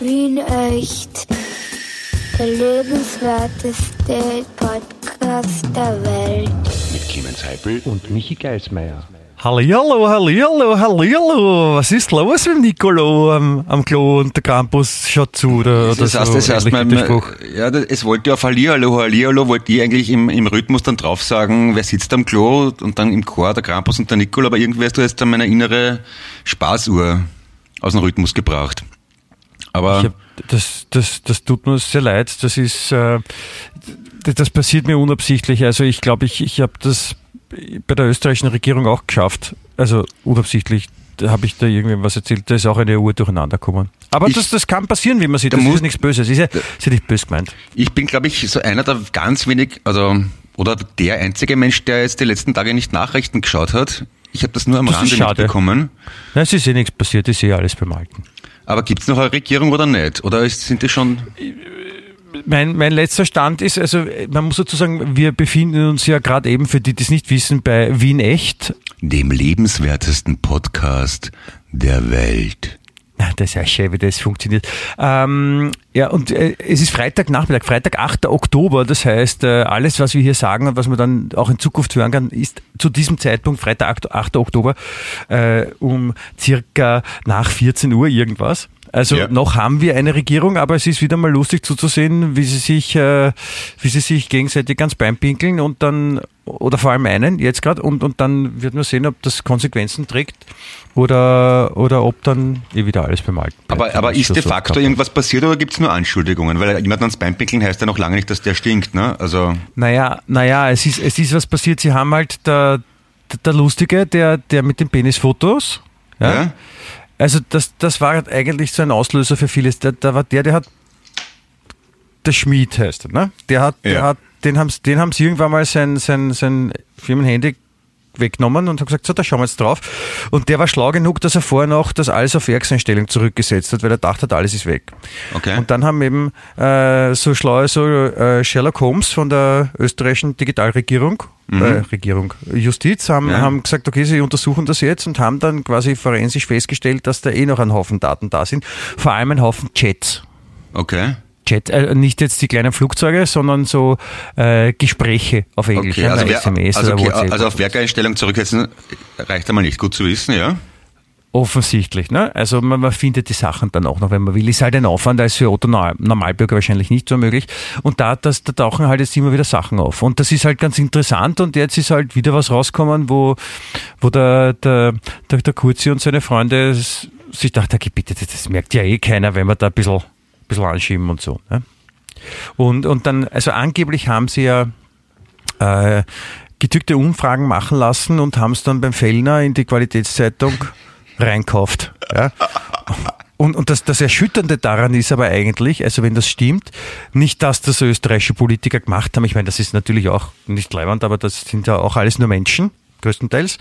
Wien echt. Der lebenswerteste Podcast der Welt. Mit Clemens Heipel und Michi Geismeier. Hallihallo, hallihallo, hallihallo. Was ist los mit Nicolo am, am Klo und der Campus schaut zu? Oder, das oder heißt, so, das Spruch. ja, das- es wollte auf Hallihallo, Hallihallo, wollte ich eigentlich im, im Rhythmus dann drauf sagen, wer sitzt am Klo und dann im Chor der Krampus und der Nicolo, aber irgendwie hast du jetzt dann meine innere Spaßuhr aus dem Rhythmus gebracht. Aber hab, das, das, das tut mir sehr leid. Das ist, äh, das passiert mir unabsichtlich. Also ich glaube, ich, ich habe das bei der österreichischen Regierung auch geschafft. Also unabsichtlich habe ich da irgendwem was erzählt. Da ist auch eine Uhr durcheinander gekommen. Aber Ich- das, das kann passieren, wie man sieht. Da Das muss- ist nichts Böses. Ist ja, ist ja nicht böse gemeint. ich bin, glaube ich, so einer der ganz wenig, also, oder der einzige Mensch, der jetzt die letzten Tage nicht Nachrichten geschaut hat. Ich habe das nur am Das Rande schade. mitbekommen. Nein, es ist eh nichts passiert. Ich sehe alles beim Alten. Aber gibt's noch eine Regierung oder nicht? Oder sind die schon... Mein, mein letzter Stand ist, also man muss dazu sagen, wir befinden uns ja gerade eben, für die, die es nicht wissen, bei Wien Echt. dem lebenswertesten Podcast der Welt. Das ist ja schön, wie das funktioniert. Ähm, ja, und äh, es ist Freitagnachmittag, Freitag, 8. Oktober. Das heißt, äh, alles, was wir hier sagen und was man dann auch in Zukunft hören kann, ist zu diesem Zeitpunkt, Freitag, 8. 8. Oktober, äh, um circa nach 14 Uhr irgendwas. Also Ja. noch haben wir eine Regierung, aber es ist wieder mal lustig zuzusehen, wie sie sich, äh, wie sie sich gegenseitig ganz beinpinkeln und dann, oder vor allem einen jetzt gerade, und, und dann wird man sehen, ob das Konsequenzen trägt oder, oder ob dann eh wieder alles beim Alten. Aber, aber ist de so facto hat. irgendwas passiert oder gibt's nur Anschuldigungen? Weil jemand ans Bein pinkeln heißt ja noch lange nicht, dass der stinkt, ne? Also, Naja, naja, es ist, es ist was passiert. Sie haben halt der, der, der Lustige, der, der mit den Penisfotos, ja, ja? Also das, das war eigentlich so ein Auslöser für vieles. Da, da war der, der hat der Schmied heißt er, ne? Der hat, der Ja. hat, den haben den haben sie irgendwann mal sein, sein, sein Firmenhandy weggenommen und haben gesagt, so, da schauen wir jetzt drauf. Und der war schlau genug, dass er vorher noch das alles auf Werkseinstellung zurückgesetzt hat, weil er dachte hat, alles ist weg. Okay. Und dann haben eben äh, so schlaue so, äh, Sherlock Holmes von der österreichischen Digitalregierung, äh, Regierung, Justiz, haben, Mhm. Ja. haben gesagt, okay, sie untersuchen das jetzt und haben dann quasi forensisch festgestellt, dass da eh noch ein Haufen Daten da sind. Vor allem ein Haufen Chats. Okay. Chat, äh, nicht jetzt die kleinen Flugzeuge, sondern so äh, Gespräche auf Englisch, Okay, ja, also, per wer, SMS also, okay, also auf Werkeinstellung zurücksetzen reicht einmal nicht. Gut zu wissen, ja? Offensichtlich, ne? Also man, man findet die Sachen dann auch noch, wenn man will. Ist halt ein Aufwand, da ist für Otto Normal- Normalbürger wahrscheinlich nicht so möglich. Und da, das, da tauchen halt jetzt immer wieder Sachen auf. Und das ist halt ganz interessant und jetzt ist halt wieder was rausgekommen, wo, wo der, der, der, der Kurzi und seine Freunde sich dachten, okay, bitte, das, merkt ja eh keiner, wenn wir da ein bisschen, bisschen anschieben und so. Ne? Und, und dann, also angeblich haben sie ja äh, getückte Umfragen machen lassen und haben es dann beim Fellner in die Qualitätszeitung reinkauft. Ja. Und, und das, das Erschütternde daran ist aber eigentlich, also wenn das stimmt, nicht, dass das österreichische Politiker gemacht haben. Ich meine, das ist natürlich auch nicht leibend, aber das sind ja auch alles nur Menschen größtenteils.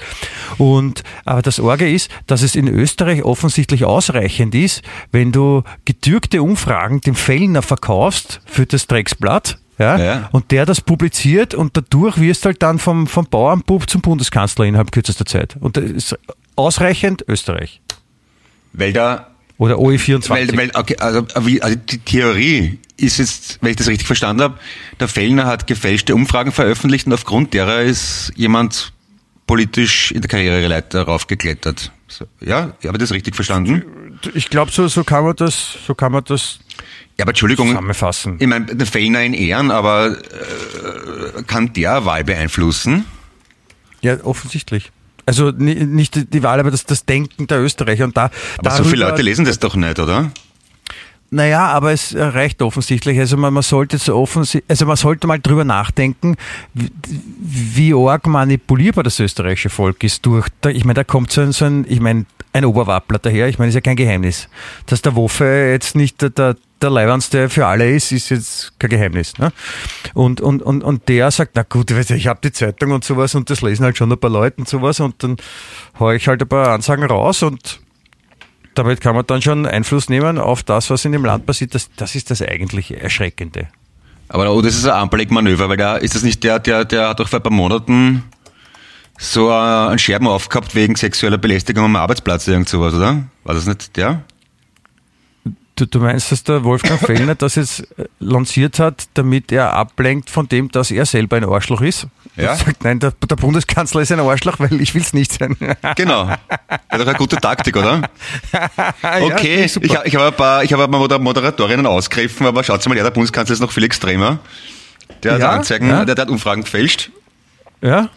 Und aber das Orge ist, dass es in Österreich offensichtlich ausreichend ist, wenn du getürkte Umfragen dem Fellner verkaufst für das Drecksblatt, ja, Ja. und der das publiziert und dadurch wirst halt dann vom, vom Bauernbub zum Bundeskanzler innerhalb kürzester Zeit. Und das ist ausreichend Österreich. Weil da, Oder OE24. weil, weil, okay, also, also die Theorie ist jetzt, wenn ich das richtig verstanden habe, der Fellner hat gefälschte Umfragen veröffentlicht und aufgrund derer ist jemand politisch in der Karriereleiter raufgeklettert. So, ja, habe ich das richtig verstanden? ich glaube, so, so kann man das, so kann man das Ja, aber Entschuldigung, zusammenfassen. ich meine, der Fellner in Ehren, aber äh, kann der Wahl beeinflussen? Ja, offensichtlich. Also ni- nicht die- die Wahl, aber das, das Denken der Österreicher. Und da, Aber so viele Leute lesen das doch nicht, oder? Naja, aber es reicht offensichtlich. Also man, man sollte so offensi also man sollte mal drüber nachdenken, wie, wie arg manipulierbar das österreichische Volk ist durch, da, ich meine, da kommt so ein, so ein, ich meine, ein Oberwappler daher, ich meine, ist ja kein Geheimnis. Dass der Woffe jetzt nicht der, der, der Leibwandste für alle ist, ist jetzt kein Geheimnis. Ne? Und, und, und, und der sagt, na gut, ich habe die Zeitung und sowas und das lesen halt schon ein paar Leute und sowas und dann haue ich halt ein paar Ansagen raus und damit kann man dann schon Einfluss nehmen auf das, was in dem Land passiert. Das, das ist das eigentlich Erschreckende. Aber oh, das ist ein Ampelleck-Manöver, weil der, ist das nicht der, der, der hat doch vor ein paar Monaten so äh, einen Scherben aufgehabt wegen sexueller Belästigung am Arbeitsplatz, irgend sowas, oder? War das nicht der? Du, du meinst, dass der Wolfgang Fellner das jetzt äh, lanciert hat, damit er ablenkt von dem, dass er selber ein Arschloch ist? Ja. Er sagt, nein, der, der Bundeskanzler ist ein Arschloch, weil ich will es nicht sein. Genau. Ja, doch eine gute Taktik, oder? Okay, Ja, ich, ich habe ein paar, ich habe ein paar Moderatorinnen ausgegriffen, aber schaut mal, ja, der Bundeskanzler ist noch viel extremer. Der hat Ja, Anzeigen, ja. der, der hat Umfragen gefälscht. ja,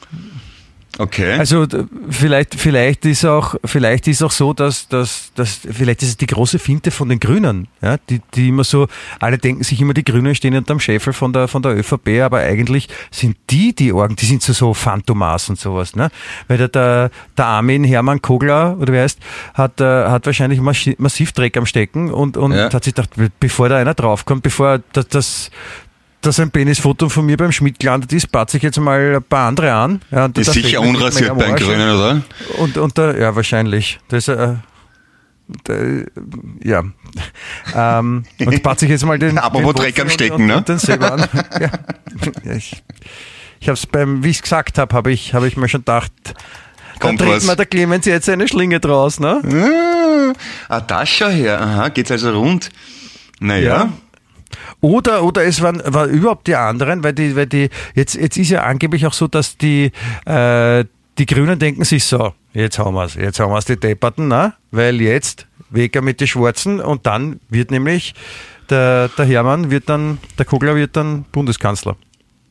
Okay. Also vielleicht, vielleicht ist auch, vielleicht ist auch so, dass, dass, dass vielleicht ist es die große Finte von den Grünen, ja, die, die immer so, alle denken sich immer, die Grünen stehen unterm Scheffel von der von der ÖVP, aber eigentlich sind die die Orgen, die sind so so Phantomas und sowas, ne? Weil der, der, der Armin Hermann Kogler oder wer heißt, hat äh, hat wahrscheinlich massi- massiv Dreck am Stecken und und Ja. hat sich gedacht, bevor da einer draufkommt, bevor das, das dass ein Penisfoto von mir beim Schmidt gelandet ist, patze ich jetzt mal ein paar andere an. Ja, und ist sicher unrasiert am bei den Arsch. Grünen, oder? Und, und da, ja, wahrscheinlich. Das, äh, da, ja. Ähm, und patze ich jetzt mal den. Apropos den Dreck am Stecken, und, ne? Und den selber an. ja. ja, ich ich habe es beim, wie ich es gesagt habe, habe ich, hab ich mir schon gedacht, Kommt da dreht mir der Clemens jetzt eine Schlinge draus, ne? Ah, ah, das schau her. Aha, geht's also rund. Naja. Ja. Oder, oder es waren, war überhaupt die anderen, weil die, weil die, jetzt, jetzt ist ja angeblich auch so, dass die, äh, die Grünen denken sich so, jetzt haben wir's, jetzt haben wir's die Depperten, ne? weil jetzt Weger mit den Schwarzen und dann wird nämlich der, der Hermann wird dann, der Kogler wird dann Bundeskanzler.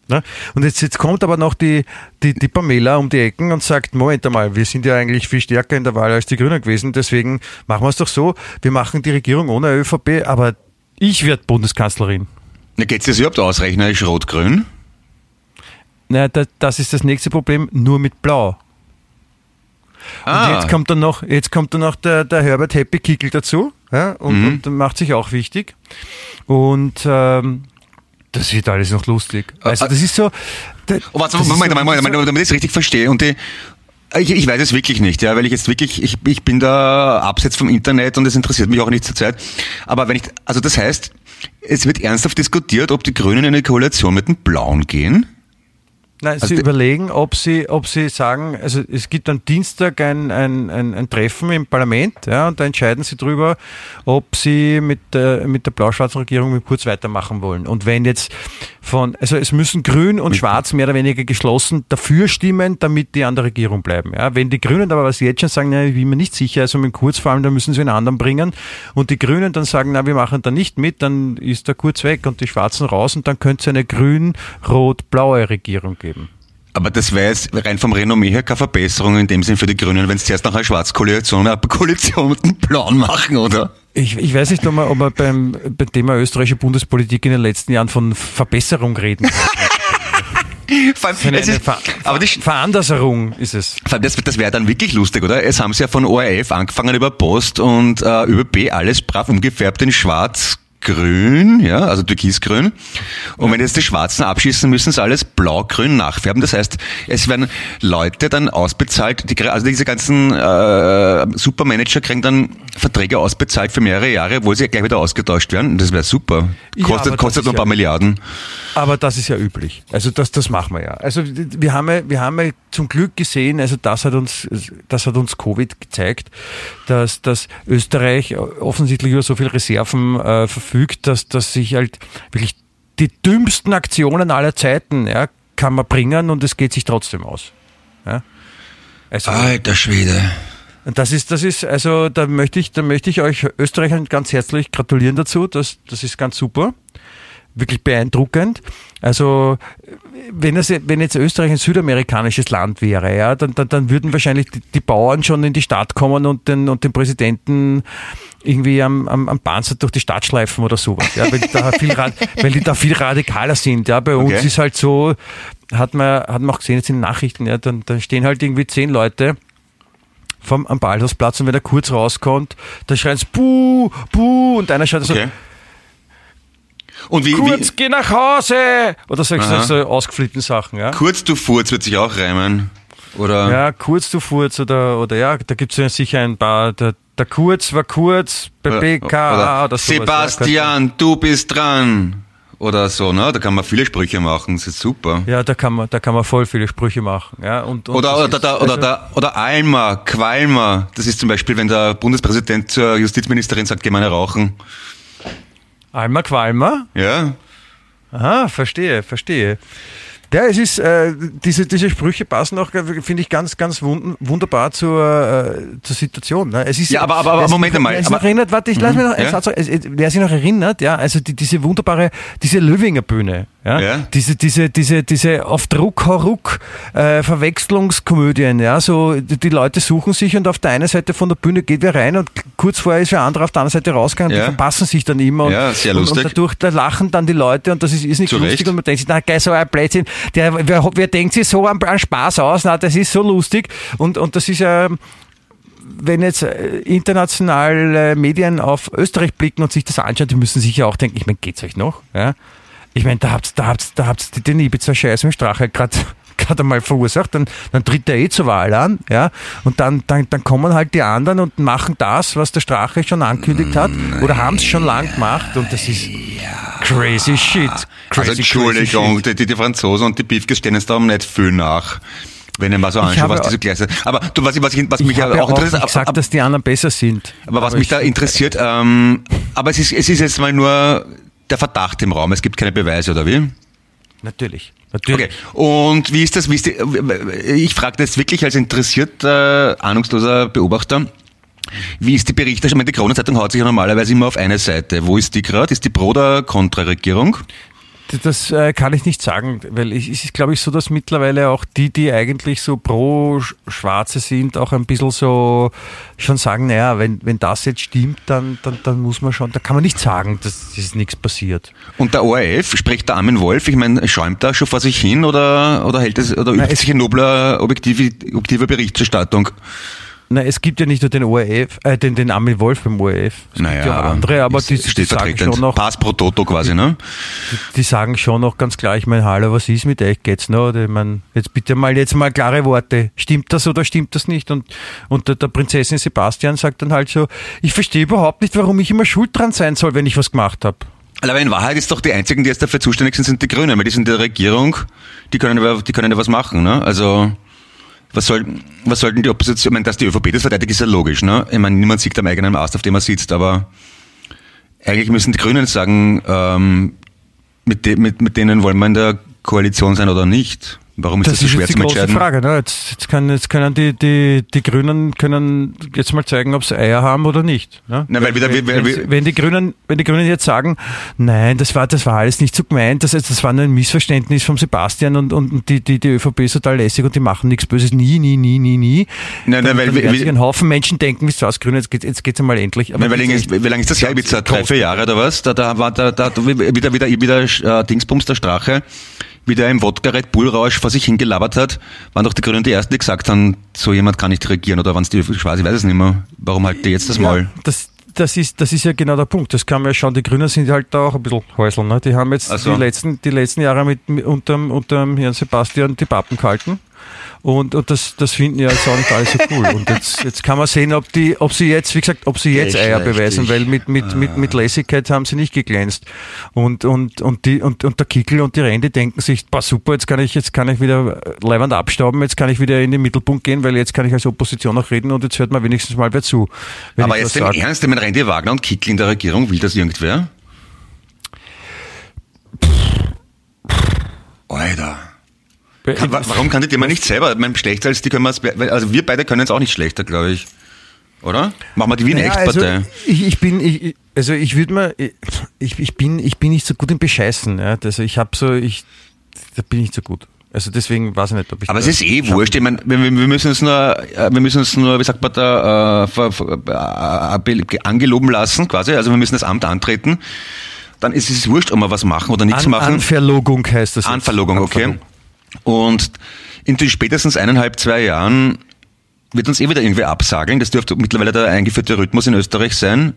Ne? Und jetzt, jetzt kommt aber noch die, die, die Pamela um die Ecken und sagt, Moment einmal, wir sind ja eigentlich viel stärker in der Wahl als die Grünen gewesen, deswegen machen wir es doch so, wir machen die Regierung ohne ÖVP, aber ich werde Bundeskanzlerin. Na, geht's das überhaupt ausrechnerisch rot-grün? Na, da, das ist das nächste Problem, nur mit Blau. Ah, Und jetzt kommt dann noch, jetzt kommt dann noch der, der Herbert Happy Kickel dazu ja, und, Mhm. und macht sich auch wichtig. Und ähm, das wird alles noch lustig. Also Äh, das ist so. da- Oh, warte, das Moment, Moment, Moment, damit ich es richtig verstehe. Und die, ich, ich weiß es wirklich nicht, ja, weil ich jetzt wirklich, ich, ich bin da abseits vom Internet und es interessiert mich auch nicht zur Zeit. Aber wenn ich, also das heißt, es wird ernsthaft diskutiert, ob die Grünen in eine Koalition mit den Blauen gehen. Nein, Also sie überlegen, ob sie, ob sie sagen, also es gibt am Dienstag ein, ein, ein, ein Treffen im Parlament, ja, und da entscheiden sie drüber, ob sie mit der, mit der blau-schwarzen Regierung mit Kurz weitermachen wollen. Und wenn jetzt von, also es müssen Grün und Schwarz mehr oder weniger geschlossen dafür stimmen, damit die an der Regierung bleiben. Ja. Wenn die Grünen aber was jetzt schon sagen, na, ich bin mir nicht sicher, also mit Kurz vor allem, da müssen sie einen anderen bringen, und die Grünen dann sagen, na, wir machen da nicht mit, dann ist der Kurz weg und die Schwarzen raus und dann könnte es eine grün-rot-blaue Regierung geben. Aber das wäre jetzt rein vom Renommee her keine Verbesserung in dem Sinn für die Grünen, wenn sie zuerst nach einer Schwarzkoalition eine Koalition mit den Blauen machen, oder? Ich, ich weiß nicht, ob man, ob man beim, beim Thema österreichische Bundespolitik in den letzten Jahren von Verbesserung reden kann. Vor allem, Eine, es eine ist, Ver aber die, Veranlasserung ist es. Vor allem, Das, das wäre dann wirklich lustig, oder? Es haben sie ja von ORF angefangen über Post und äh, ÖBB alles brav umgefärbt in schwarz-grün, ja, also türkisgrün. Und wenn jetzt die Schwarzen abschießen, müssen sie alles blau-grün nachfärben. Das heißt, es werden Leute dann ausbezahlt, die, also diese ganzen äh, Supermanager kriegen dann Verträge ausbezahlt für mehrere Jahre, wo sie gleich wieder ausgetauscht werden. Das wäre super. Ja, Kostet, das kostet nur ein paar ja- Milliarden. Aber das ist ja üblich. Also das, das machen wir ja. Also wir haben ja, wir haben ja zum Glück gesehen, also das hat uns, das hat uns Covid gezeigt, dass, dass Österreich offensichtlich über so viel Reserven äh, verfügt, dass, dass sich halt wirklich die dümmsten Aktionen aller Zeiten ja, kann man bringen und es geht sich trotzdem aus. Ja? Also, Alter Schwede. Das ist, das ist, also da möchte ich, da möchte ich euch Österreichern ganz herzlich gratulieren dazu. Das, das ist ganz super. Wirklich beeindruckend. Also, wenn, es, wenn jetzt Österreich ein südamerikanisches Land wäre, ja, dann, dann, dann würden wahrscheinlich die, die Bauern schon in die Stadt kommen und den, und den Präsidenten irgendwie am, am, am Panzer durch die Stadt schleifen oder sowas, ja, weil die da viel, weil die da viel radikaler sind, ja. Bei uns Okay. ist halt so, hat man, hat man auch gesehen jetzt in den Nachrichten, ja, dann, dann stehen halt irgendwie zehn Leute, vom, am Ballhausplatz und wenn er kurz rauskommt, dann schreien sie Buh, Buh und einer schreit so, Okay. Und wie, kurz, wie geh nach Hause! Oder solche Aha. so ausgeflippten Sachen, ja. kurz du Furz wird sich auch reimen. Oder? Ja, kurz du Furz oder, oder ja, da gibt's ja sicher ein paar, der, der Kurz war kurz bei BKA oder, sowas. Sebastian, du bist dran. Oder so, ne? Da kann man viele Sprüche machen, das ist super. Ja, ja da kann man, da kann man voll viele Sprüche machen, ja. Und, und Oder, oder, ist- oder, oder, also- oder, oder Alma, Qualma. Das ist zum Beispiel, wenn der Bundespräsident zur Justizministerin sagt, geh mal rauchen. Alma Qualma? Ja. Aha, verstehe, verstehe. Ja, es ist, äh, diese, diese Sprüche passen auch, äh, finde ich, ganz, ganz wund wunderbar zur, äh, zur Situation. Ne? Es ist, Ja, aber- aber- aber Moment einmal, Wer sich noch erinnert, warte, ich lass mir noch einen ja. Satz Wer sich noch erinnert, ja, also die, diese wunderbare, diese Löwinger Bühne, ja, Ja. diese, diese, diese, diese auf Druck, Hauruck, äh, Verwechslungskomödien, ja, so, die, die Leute suchen sich und auf der einen Seite von der Bühne geht wer rein und kurz vorher ist wer andere auf der anderen Seite rausgegangen, Ja. die verpassen sich dann immer und, Ja, sehr und, lustig. und dadurch da lachen dann die Leute und das ist, ist nicht Zu lustig Recht. und man denkt sich, na geil, so ein Blödsinn, der, wer, wer denkt sich so an, an Spaß aus, na, das ist so lustig und, und das ist ja, wenn jetzt äh, internationale Medien auf Österreich blicken und sich das anschauen, die müssen sich ja auch denken, ich meine, geht's euch noch? Ja? Ich meine, da habt's, da da den Ibiza-Scheiß mit Strache gerade gerade einmal verursacht, dann, dann tritt er eh zur Wahl an, ja, und dann, dann, dann kommen halt die anderen und machen das, was der Strache schon angekündigt hat, oder haben es schon lang gemacht und das ist crazy shit. Crazy, Also Entschuldigung, shit. die, die Franzosen und die Beefkes stehen jetzt darum nicht viel nach. Wenn ich mal so anschaue, was diese Gleise. Aber du, was, ich- was, ich, was mich Ich ja auch interessiert, nicht gesagt, aber, dass die anderen besser sind. aber was mich da interessiert, ähm, aber es ist, es ist jetzt mal nur der Verdacht im Raum. Es gibt keine Beweise, oder wie? Natürlich. Natürlich. Okay. Und wie ist das? Wie ist die, ich frage das wirklich als interessierter, ahnungsloser Beobachter. Wie ist die Berichterstattung? Ich meine, die Kronenzeitung haut sich ja normalerweise immer auf eine Seite. Wo ist die gerade? Ist die Pro- oder Kontra-Regierung? Das äh, kann ich nicht sagen, weil ich- es ist, glaube ich, so, dass mittlerweile auch die, die eigentlich so pro Sch- Schwarze sind, auch ein bisschen so schon sagen, naja, wenn, wenn das jetzt stimmt, dann, dann, dann muss man schon, da kann man nicht sagen, dass ist nichts passiert. Und der ORF, spricht der Armin Wolf, ich meine, schäumt er schon vor sich hin oder, oder hält es, oder übt es- sich in nobler, objektive, objektiver Berichterstattung? Na, es gibt ja nicht nur den ORF, äh, den, den Armin Wolf beim ORF. Es gibt ja andere, aber die, die sagen schon noch, Pass pro Toto quasi, ne? die sagen schon noch ganz klar, ich meine, hallo, was ist mit euch, geht's noch? Ich meine, jetzt bitte mal, jetzt mal klare Worte. Stimmt das oder stimmt das nicht? Und, und der, der Prinzessin Sebastian sagt dann halt so, ich verstehe überhaupt nicht, warum ich immer schuld dran sein soll, wenn ich was gemacht habe. Aber in Wahrheit ist doch die einzigen, die jetzt dafür zuständig sind, sind die Grünen, weil die sind in der Regierung, die können die können ja was machen, ne? Also, was soll, was sollten die Opposition, ich meine, dass die ÖVP das verteidigt, ist ja logisch, ne? Ich meine, niemand sieht am eigenen Ast, auf dem er sitzt, aber eigentlich müssen die Grünen sagen, ähm, mit, de, mit, mit denen wollen wir in der Koalition sein oder nicht. Warum ist das, Das so ist schwer jetzt die zu große entscheiden? Frage. Ne? Jetzt, jetzt, kann, jetzt können die, die, die Grünen können jetzt mal zeigen, ob sie Eier haben oder nicht. Ne? Na, weil wieder- wenn, weil- wenn, wenn, die Grünen, wenn die Grünen jetzt sagen, nein, das war, das war alles nicht so gemeint, das, das war nur ein Missverständnis vom Sebastian und, und die, die, die ÖVP ist total lässig und die machen nichts Böses, nie, nie, nie, nie, nie. Nein, nein, dann, weil- dann werden weil- sich ein Haufen Menschen denken, wisst ihr was, Grüne, jetzt geht jetzt geht's einmal endlich. Aber Nein, wie, lange ist, wie lange ist das her? Ibiza? Drei, vier Jahre oder was? Da, da war da, da, da wieder, wieder, wieder äh, Dingsbums der Strache, wieder im Wodka Red Bull Rausch vor sich hingelabert hat, waren doch die Grünen die ersten, die gesagt haben, so jemand kann nicht regieren oder waren es die ich weiß es nicht mehr. Warum halt die jetzt das Maul? Ja, das, das, ist, das ist ja genau der Punkt. Das kann man ja schauen. Die Grünen sind halt da auch ein bisschen Häusl. Ne? Die haben jetzt so. die, letzten, die letzten Jahre mit, mit unterm, unterm Herrn Sebastian die Pappen gehalten. Und, und das, das finden ja jetzt auch nicht alle so cool. Und jetzt, jetzt kann man sehen, ob, die, ob sie jetzt, wie gesagt, ob sie jetzt Eier beweisen, weil mit, mit, mit, mit Lässigkeit haben sie nicht geglänzt. Und, und, und, die, und, und der Kickel und die Rende denken sich, boah, super, jetzt kann ich, jetzt kann ich wieder leibend abstauben, jetzt kann ich wieder in den Mittelpunkt gehen, weil jetzt kann ich als Opposition auch reden und jetzt hört man wenigstens mal wer zu. wenn Aber jetzt im. Ernst, meine, Randy Wagner und Kickl in der Regierung, will das irgendwer? Alter. Kann, wa- warum kann die mal nicht selber? Ich meine, schlechter als die können wir es, also wir beide können es auch nicht schlechter, glaube ich. Oder? Machen wir die wie eine Ja, Ex-Partei. also ich, ich bin, ich, also ich würde mal, ich, ich bin, ich bin nicht so gut im Bescheißen. Ja. Also ich habe so, ich, da bin ich nicht so gut. Also deswegen weiß ich nicht, ob ich. Aber es ist eh schaffen wurscht. Ich meine, wir, wir müssen uns nur, äh, wir müssen uns nur, wie sagt man da, äh, äh, be- angeloben lassen, quasi. Also wir müssen das Amt antreten. Dann ist es wurscht, ob wir was machen oder nichts An, machen. Anverlogung heißt das. jetzt. Anverlogung, okay. Anverlogung. Und in den spätestens eineinhalb, zwei Jahren wird uns eh wieder irgendwie absageln. Das dürfte mittlerweile der eingeführte Rhythmus in Österreich sein.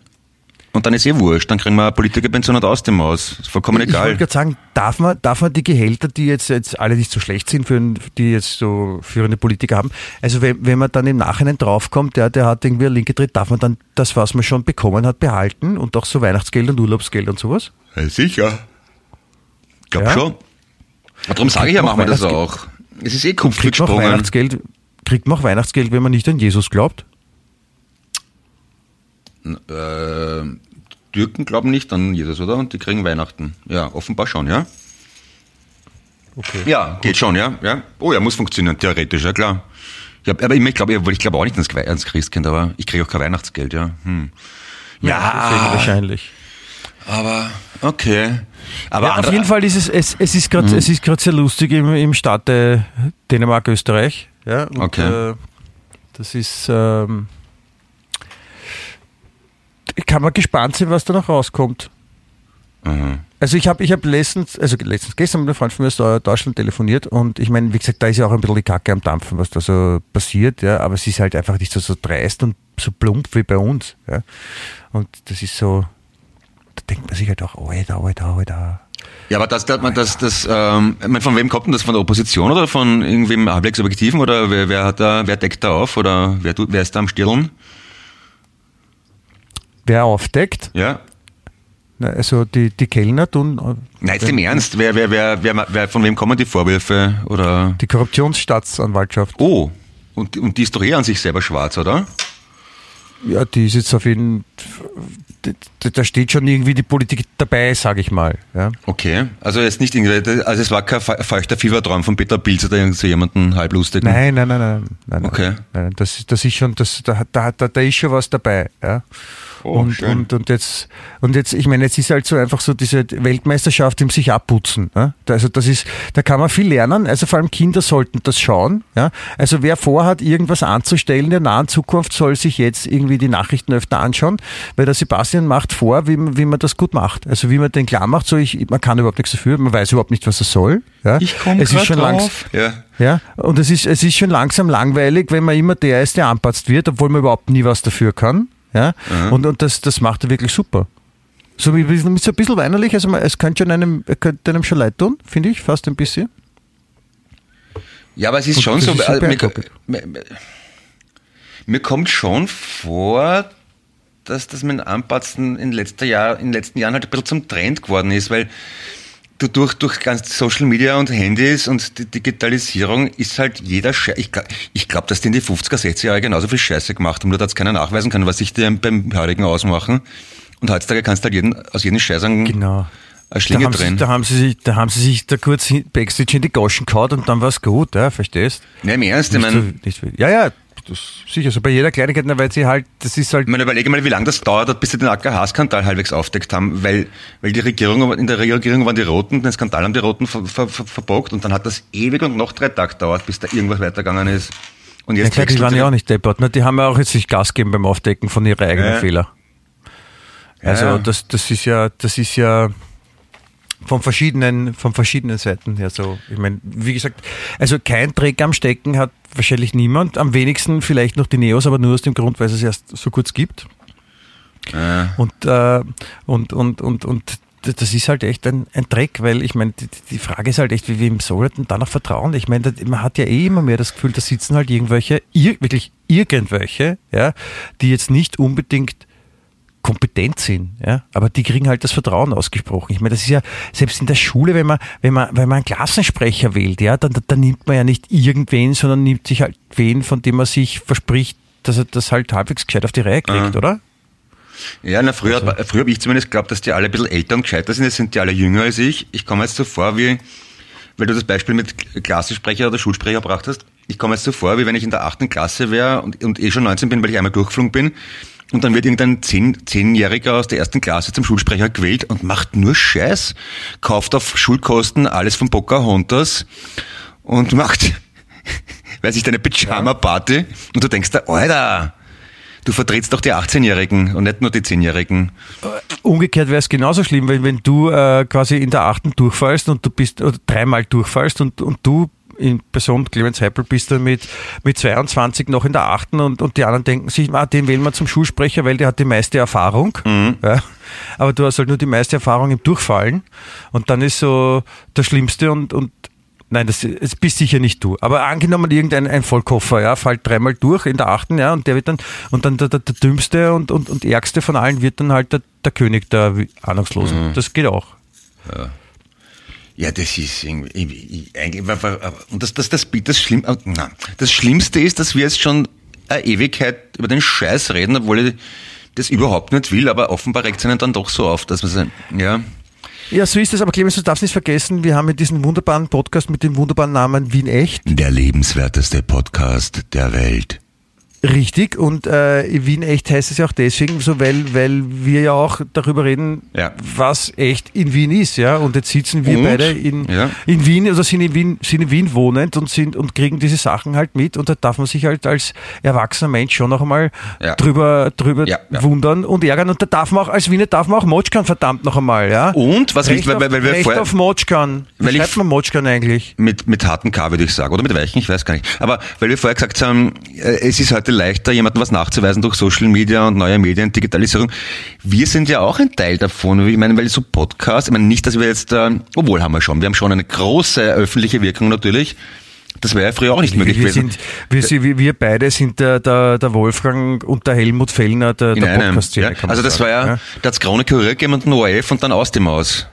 Und dann ist eh wurscht. Dann kriegen wir eine Politikerpension und aus dem Haus. Ist vollkommen Ich egal. wollte gerade sagen, darf man, darf man die Gehälter, die jetzt, jetzt alle nicht so schlecht sind, für, die jetzt so führende Politiker haben, also wenn, wenn man dann im Nachhinein draufkommt, der, der hat irgendwie eine linke Tritt, darf man dann das, was man schon bekommen hat, behalten und auch so Weihnachtsgeld und Urlaubsgeld und sowas? Ja, sicher. Ich glaube Ja? schon. Darum sage ich ja, machen wir das auch. Es ist eh Kupf Kriegt man auch gesprungen. Weihnachtsgeld, kriegt man auch Weihnachtsgeld, wenn man nicht an Jesus glaubt? Äh, Türken glauben nicht an Jesus, oder? Und die kriegen Weihnachten. Ja, offenbar schon, ja? Okay. Ja, geht schon, ja, ja. Oh ja, muss funktionieren, theoretisch, ja klar. Ja, aber ich glaube ich glaub auch nicht ans, ans Christkind, aber ich kriege auch kein Weihnachtsgeld, ja. Hm. Ja, deswegen wahrscheinlich. Aber okay. Aber Ja, auf jeden Fall ist es, es, es ist gerade es ist gerade sehr lustig im, im Staat äh, Dänemark, Österreich. Ja, und, Okay. äh, das ist ähm, kann man gespannt sein, was da noch rauskommt. Mhm. Also ich habe ich hab letztens, also letztens gestern mit einem Freund von mir aus Deu- Deutschland telefoniert und ich meine, wie gesagt, da ist ja auch ein bisschen die Kacke am Dampfen, was da so passiert, ja, aber es ist halt einfach nicht so, so dreist und so plump wie bei uns. Ja. Und das ist so, denkt man sich halt auch, Alter, Alter, Alter. Ja, aber das, das, das, das ähm, ich meine, von wem kommt denn das? Von der Opposition oder von irgendwem halbwegs Objektiven? Oder wer, wer hat da, wer deckt da auf? Oder wer, wer ist da am Stirlen? Wer aufdeckt, Ja? na, also die, die Kellner tun äh, Nein, jetzt im Ernst. Wer, wer, wer, wer, wer, von wem kommen die Vorwürfe? Oder? die Korruptionsstaatsanwaltschaft. Oh, und, und die ist doch eher an sich selber schwarz, oder? Ja, die ist jetzt auf jeden da- da steht schon irgendwie die Politik dabei, sage ich mal. Ja. Okay, also jetzt nicht irgendwie, also es war kein fe- feuchter Fiebertraum von Peter Pilz oder irgend so jemanden halblustigen. Nein, nein, nein, nein. nein, Okay. nein, das, das ist schon, das, da, da, da, da ist schon was dabei. Ja. Oh, und, schön. und, und jetzt, und jetzt, ich meine, jetzt ist halt so einfach so diese Weltmeisterschaft im sich abputzen. Ja? Da- Also das ist, da kann man viel lernen. Also vor allem Kinder sollten das schauen. Ja? Also wer vorhat, irgendwas anzustellen in der nahen Zukunft, soll sich jetzt irgendwie die Nachrichten öfter anschauen, weil der Sebastian macht vor, wie, man- wie man das gut macht. Also wie man den klar macht, so ich, man kann überhaupt nichts dafür, man weiß überhaupt nicht, was er soll. Ja? Ich komme es ist schon langs Ja. ja, und es ist, es ist schon langsam langweilig, wenn man immer der ist, der anpatzt wird, obwohl man überhaupt nie was dafür kann. Ja, und, und das, das macht er wirklich super. So so ein bisschen weinerlich, also man, es könnte schon einem, könnte einem schon leid tun, finde ich, fast ein bisschen. Ja, aber es ist Und schon so, ist so also, mir, mir, mir- kommt schon vor, dass das mit Anpatzen in, letzter Jahr, in den letzten Jahren halt ein bisschen zum Trend geworden ist, weil durch, durch ganz Social Media und Handys und die Digitalisierung ist halt jeder Scheiß. Ich, ich glaube, dass die in die 50er, 60er Jahre genauso viel Scheiße gemacht haben, nur dass keiner nachweisen kann, was sich die beim Heurigen ausmachen. Und heutzutage kannst du halt jeden, aus jedem Scheiß einen, Genau. eine Schlinge da, haben sie, da, haben sie sich, da haben sie sich da kurz Backstage in die Goschen gehauen und dann war es gut, ja, verstehst? Nein, im Ernst, ich meine, so- ja, ja, das sicher, so bei jeder Kleinigkeit, weil sie halt, das ist halt meine, überlege mal, wie lange das dauert hat, bis sie den AKH-Skandal halbwegs aufdeckt haben, weil, weil die Regierung, in der Regierung waren die Roten, den Skandal haben die Roten ver, ver, ver, verbockt und dann hat das ewig und noch drei Tage gedauert, bis da irgendwas weitergegangen ist. Und Ja jetzt klar, die waren ja auch nicht deppert. Ne? Die haben ja auch jetzt sich Gas gegeben beim Aufdecken von ihren eigenen Ja. Fehler. Also Ja. das, das ist ja, das ist ja von verschiedenen, von verschiedenen Seiten her so. Ich meine, wie gesagt, also kein Dreck am Stecken hat wahrscheinlich niemand. Am wenigsten vielleicht noch die Neos, aber nur aus dem Grund, weil es es erst so kurz gibt. Ja. Und, äh, und, und, und, und das ist halt echt ein, ein Dreck, weil ich meine, die, die Frage ist halt echt, wie wem soll er denn da noch vertrauen? Ich meine, man hat ja eh immer mehr das Gefühl, da sitzen halt irgendwelche, ir, wirklich irgendwelche, ja, die jetzt nicht unbedingt kompetent sind, ja, aber die kriegen halt das Vertrauen ausgesprochen. Ich meine, das ist ja selbst in der Schule, wenn man, wenn man, wenn man einen Klassensprecher wählt, ja, dann, dann nimmt man ja nicht irgendwen, sondern nimmt sich halt wen, von dem man sich verspricht, dass er das halt halbwegs gescheit auf die Reihe kriegt, Ah. oder? Ja, na, früher, Also früher habe ich zumindest geglaubt, dass die alle ein bisschen älter und gescheiter sind. Jetzt sind die alle jünger als ich. Ich komme jetzt so vor, wie, weil du das Beispiel mit Klassensprecher oder Schulsprecher gebracht hast. Ich komme jetzt so vor, wie wenn ich in der achten Klasse wäre und, und eh schon 19 bin, weil ich einmal durchgeflogen bin. Und dann wird irgendein zehn, Zehnjähriger aus der ersten Klasse zum Schulsprecher gewählt und macht nur Scheiß, kauft auf Schulkosten alles von Pocahontas und macht, weiß ich, deine Pyjama-Party und du denkst da, Alter, du vertrittst doch die 18-Jährigen und nicht nur die 10-Jährigen. Umgekehrt wäre es genauso schlimm, wenn, wenn du äh, quasi in der achten durchfallst und du bist oder dreimal durchfallst und, und du in Person Clemens Heppel bist dann mit, mit 22 noch in der achten und, und die anderen denken sich, ah, den wählen wir zum Schulsprecher, weil der hat die meiste Erfahrung. Ja. Aber du hast halt nur die meiste Erfahrung im Durchfallen und dann ist so das Schlimmste und, und Nein, das, das bist sicher nicht du. Aber angenommen, irgendein ein Vollkoffer, ja, fällt dreimal durch in der achten, ja, und der wird dann, und dann der, der, der dümmste und, und, und ärgste von allen wird dann halt der, der König der Ahnungslosen. Das geht auch. Ja, das ist irgendwie, und das, das, das, das, Schlimm, äh, na, das Schlimmste ist, dass wir jetzt schon eine Ewigkeit über den Scheiß reden, obwohl ich das überhaupt nicht will, aber offenbar regt es einen dann doch so auf, dass man sagt, ja. Ja, so ist es, aber Clemens, du darfst nicht vergessen, wir haben mit diesem wunderbaren Podcast mit dem wunderbaren Namen Wien Echt. Der lebenswerteste Podcast der Welt. Richtig, und äh, Wien echt heißt es ja auch deswegen so, weil, weil wir ja auch darüber reden, Ja. was echt in Wien ist, ja. Und jetzt sitzen wir Und? beide in, Ja. in Wien oder sind in Wien, sind in Wien wohnend und sind und kriegen diese Sachen halt mit und da darf man sich halt als erwachsener Mensch schon noch einmal Ja. drüber, drüber wundern und ärgern. Und da darf man auch, als Wiener darf man auch Motschkan verdammt noch einmal, ja. Und, was Recht, wichtig, weil, weil, weil wir Recht vorher, auf Motschkan. Wie Weil ich- schreibt man Motschkan eigentlich? mit, mit harten K würde ich sagen, oder mit weichen, ich weiß gar nicht. Aber weil wir vorher gesagt haben, äh, es ist heute leichter, jemandem was nachzuweisen durch Social Media und neue Medien, Digitalisierung. Wir sind ja auch ein Teil davon. Ich meine, weil so Podcasts, ich meine nicht, dass wir jetzt, äh, obwohl haben wir schon, wir haben schon eine große öffentliche Wirkung natürlich. Das wäre ja früher auch nicht möglich wir, gewesen. sind, wir, wir, beide sind der, der, der Wolfgang und der Helmut Fellner der, der. Podcast-Szene. Ja. Also das sagen, war ja, da hat's Krone Kurier gegeben und ein ORF und dann aus dem Aus.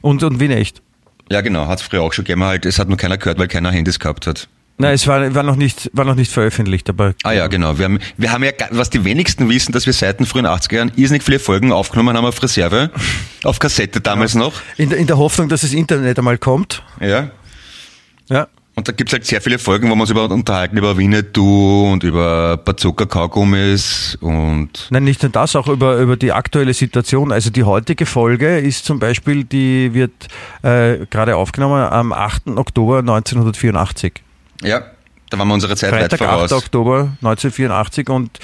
Und, und Wien echt. Ja genau, hat's früher auch schon gegeben, halt, es hat nur keiner gehört, weil keiner Handys gehabt hat. Nein, es war, war, noch nicht, war noch nicht veröffentlicht, aber Ah ja, genau. Wir haben, wir haben ja, was die wenigsten wissen, dass wir seit den frühen 80er Jahren irrsinnig viele Folgen aufgenommen haben auf Reserve, auf Kassette damals noch. in, der- in der Hoffnung, dass das Internet einmal kommt. Ja. Ja. Und da gibt's halt sehr viele Folgen, wo wir uns über, unterhalten über Winnetou und über Bazooka Kaugummis und Nein, nicht nur das, auch über, über die aktuelle Situation. Also die heutige Folge ist zum Beispiel, die wird äh, gerade aufgenommen am 8. Oktober 1984. ja, da waren wir unsere Zeit Freitag, weit 8. voraus. Oktober 1984 und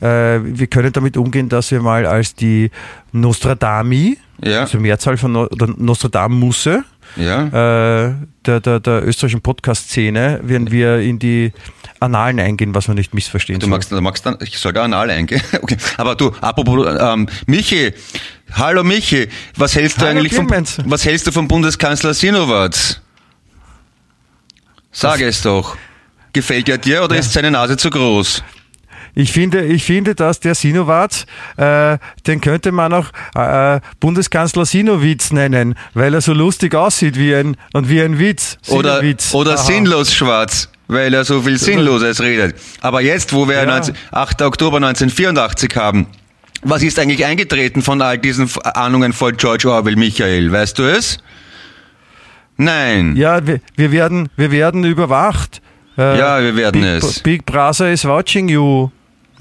äh, wir können damit umgehen, dass wir mal als die Nostradami, Ja. also Mehrzahl von no Nostradamusse, Ja. äh, der, der, der österreichischen Podcast-Szene, werden wir in die Annalen eingehen, was man nicht missverstehen Du soll. magst, du magst dann, ich soll da anal eingehen. Okay. Aber du, apropos, ähm, Michi, hallo Michi, was hältst du Hallo, eigentlich vom, Clemens. was hältst du vom Bundeskanzler Sinowatz? Sag es doch. Gefällt er dir oder ist seine Nase zu groß? Ich finde, ich finde, dass der Sinowatz, äh, den könnte man auch äh, Bundeskanzler Sinowitz nennen, weil er so lustig aussieht wie ein und wie ein Witz. Oder, Sinowitz. oder Aha. sinnlos schwarz, weil er so viel Sinnloses redet. Aber jetzt, wo wir Ja. 19, 8. Oktober 1984 haben, was ist eigentlich eingetreten von all diesen Ahnungen von George Orwell, Michael? Weißt du es? Nein. Ja, wir, wir werden, wir werden überwacht. Äh, Ja, wir werden Big, es. Big Brother is watching you.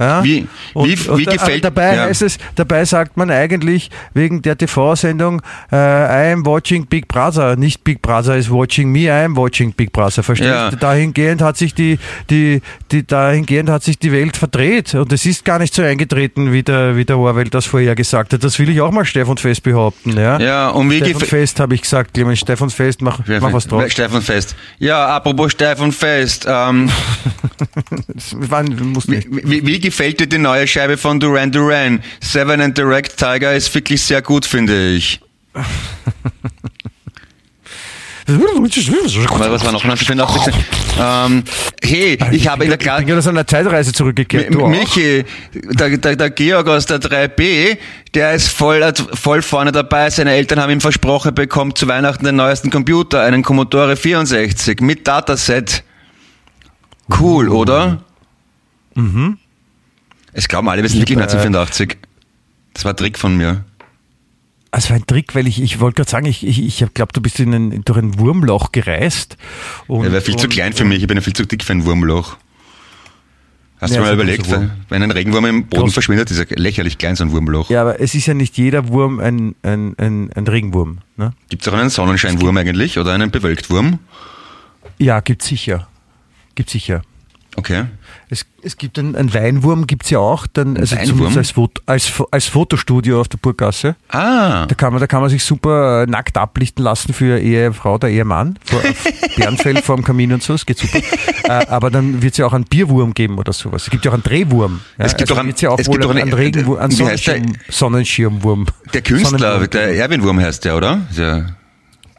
Ja? Wie- und, wie- und wie gefällt- dabei ja. heißt es, dabei sagt man eigentlich wegen der TV-Sendung äh, I am watching Big Brother, nicht Big Brother is watching me, I am watching Big Brother. Verstehst Ja. du? Dahingehend hat sich die, die, die, dahingehend hat sich die Welt verdreht und es ist gar nicht so eingetreten, wie der, wie der Orwell das vorher gesagt hat. Das will ich auch mal Stefan Fest behaupten. Ja, Ja, und wie Stefan. Fest habe ich gesagt, Clemens. Stefan Fest, mach, mach was drauf. Stefan Fest. Ja, apropos Stefan Fest. Ähm, nicht. wie, wie, wie gefällt dir die neue Scheibe von Duran Duran? Seven and Direct Tiger ist wirklich sehr gut, finde ich. Was war noch 1984? ähm, hey, ich habe in der Ich Klasse... bin gerade aus einer Zeitreise zurückgekehrt. Du auch? Michi, der, der, der Georg aus der 3B, der ist voll, voll vorne dabei. Seine Eltern haben ihm versprochen, er bekommt zu Weihnachten den neuesten Computer, einen Commodore 64 mit Dataset. Cool, oder? Mhm. Es glauben alle, wir sind wirklich äh, 1984. Das war ein Trick von mir. Also war ein Trick, weil ich, ich wollte gerade sagen, ich, ich, ich glaube, du bist in ein, durch ein Wurmloch gereist. Und, Er wäre viel zu und- klein für mich, ich bin ja viel zu dick für ein Wurmloch. Hast Ja, du mal so ein überlegt, Wurm. wenn ein Regenwurm im Boden Groß- verschwindet, ist er lächerlich klein, so ein Wurmloch. Ja, aber es ist ja nicht jeder Wurm ein, ein, ein, ein Regenwurm. Ne? Gibt es auch einen Sonnenscheinwurm eigentlich oder einen Bewölktwurm? Ja, gibt sicher. Gibt sicher. Okay. Es, es gibt einen, einen Weinwurm, gibt es ja auch, dann, also Weinwurm? als, als, als Fotostudio auf der Burggasse. Ah, Da kann man, da kann man sich super äh, nackt ablichten lassen für Ehefrau oder Ehemann. Vor, auf Bärenfell vorm Kamin und so, es geht super. äh, aber dann wird es ja auch einen Bierwurm geben oder sowas. Es gibt ja auch einen Drehwurm. Ja? Es gibt also doch einen- ja auch es gibt doch einen, einen- Regenwurm, einen wie heißt der? Sonnenschirm, Sonnenschirmwurm. der Künstler, der Erwin Wurm heißt der, oder? Der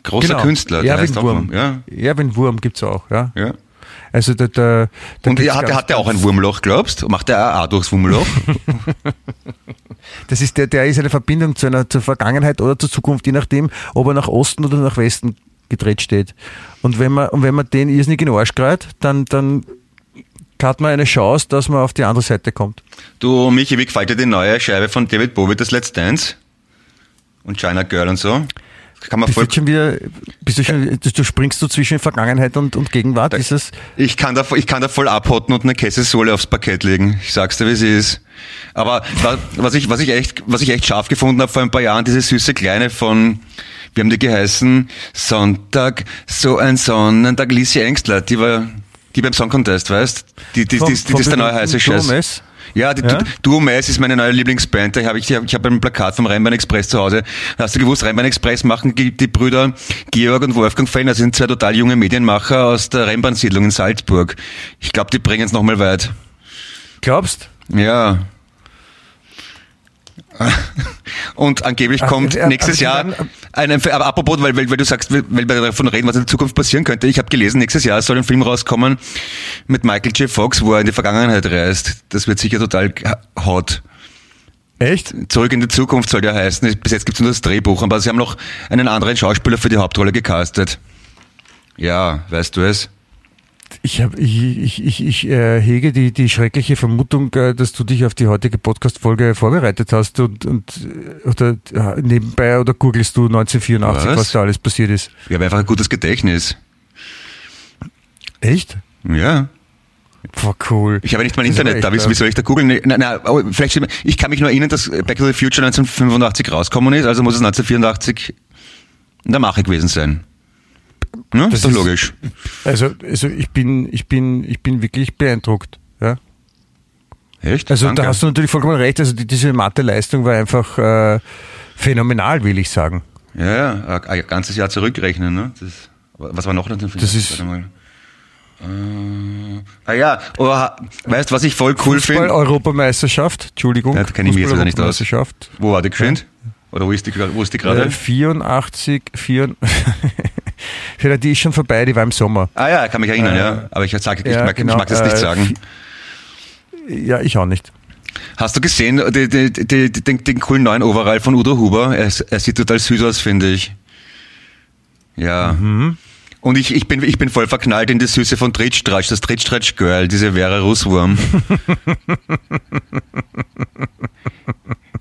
großer Genau. Künstler, der heißt auch Erwin Wurm. Ja. Erwin Wurm gibt es auch, ja. ja. Also da, da, da Und er hat, ganz- hat er auch ein Wurmloch, glaubst du? Macht er auch durchs Wurmloch? Das ist der, der ist eine Verbindung zu einer zur Vergangenheit oder zur Zukunft, je nachdem, ob er nach Osten oder nach Westen gedreht steht. Und wenn man, und wenn man den irrsinnig in den Arsch greift, dann, dann hat man eine Chance, dass man auf die andere Seite kommt. Du, Michi, wie gefällt dir die neue Scheibe von David Bowie, das Let's Dance? Und China Girl und so? Kann man Bist voll, du schon wieder, bist du schon, du, springst du zwischen Vergangenheit und, und Gegenwart? Ist es, ich, kann da, ich kann da voll abhotten und eine Käsesohle aufs Parkett legen. Ich sag's dir, wie sie ist. Aber wa- was ich, was ich echt, was ich echt scharf gefunden habe vor ein paar Jahren, diese süße Kleine von, wie haben die geheißen? Sonntag, so ein Sonnentag, Lisi Engstler, die war, die beim Song Contest, weißt? Die, die, die, die, die, ist der neue heiße Scheiß. Ja, die, Ja? Du- Duo Mess ist meine neue Lieblingsband. Da hab ich, ich habe ein Plakat vom Rheinbahn Express zu Hause. Hast du gewusst, Rheinbahn Express machen die, die Brüder Georg und Wolfgang Fellner. Das sind zwei total junge Medienmacher aus der Rheinbahnsiedlung in Salzburg. Ich glaube, die bringen es nochmal weit. Glaubst? Ja. Und angeblich Ach, kommt äh, nächstes aber Jahr werden- ein, aber apropos, weil, weil, weil du sagst, weil weil wir davon reden, was in der Zukunft passieren könnte. Ich habe gelesen, nächstes Jahr soll ein Film rauskommen mit Michael J. Fox, wo er in die Vergangenheit reist. Das wird sicher total hot. Echt? Zurück in die Zukunft soll der heißen. Bis jetzt gibt es nur das Drehbuch, aber sie haben noch einen anderen Schauspieler für die Hauptrolle gecastet. Ja, weißt du es? Ich, hab, ich, ich, ich, ich äh, hege die, die schreckliche Vermutung, äh, dass du dich auf die heutige Podcast-Folge vorbereitet hast und, und äh, oder äh, nebenbei oder googelst du 1984, was? Was? da alles passiert ist. Ich habe einfach ein gutes Gedächtnis. Echt? Ja. Boah, cool. Ich habe nicht mal Das Internet da. echt, Wie, wie soll ich da googeln? Nein, nein, aber vielleicht, ich kann mich nur erinnern, dass Back to the Future 1985 rausgekommen ist, also muss es 1984 in der Mache gewesen sein. Ne? Das ist doch ist- logisch. Also, also ich bin, ich bin, ich bin wirklich beeindruckt. Ja? Echt? Also Danke. da hast du natürlich vollkommen recht. Also die, diese Mathe-Leistung war einfach äh, phänomenal, will ich sagen. Ja, ja, ein- ganzes Jahr zurückrechnen. Ne? Das, was war noch 1984? Das ist- Warte. Äh, ah ja, oh, weißt du, was ich voll cool finde? Fußball-Europameisterschaft, Entschuldigung. Ja, da kenn ich mich jetzt wieder nicht aus. Wo war die geschwind? Oder wo ist die, gra- wo ist die gerade? Äh, 84, 4, Ja, die ist schon vorbei, die war im Sommer. ah ja, kann mich erinnern, Äh, ja. Aber ich, sag, ich, ja, mag, genau, ich mag das nicht äh, sagen. Ja, ich auch nicht. Hast du gesehen, die, die, die, den, den coolen neuen Overall von Udo Huber? Er, er sieht total süß aus, finde ich. Ja. Mhm. Und ich, ich, bin, ich bin voll verknallt in die Süße von Trittstratsch, das Trittstratsch Girl, diese Vera Russwurm.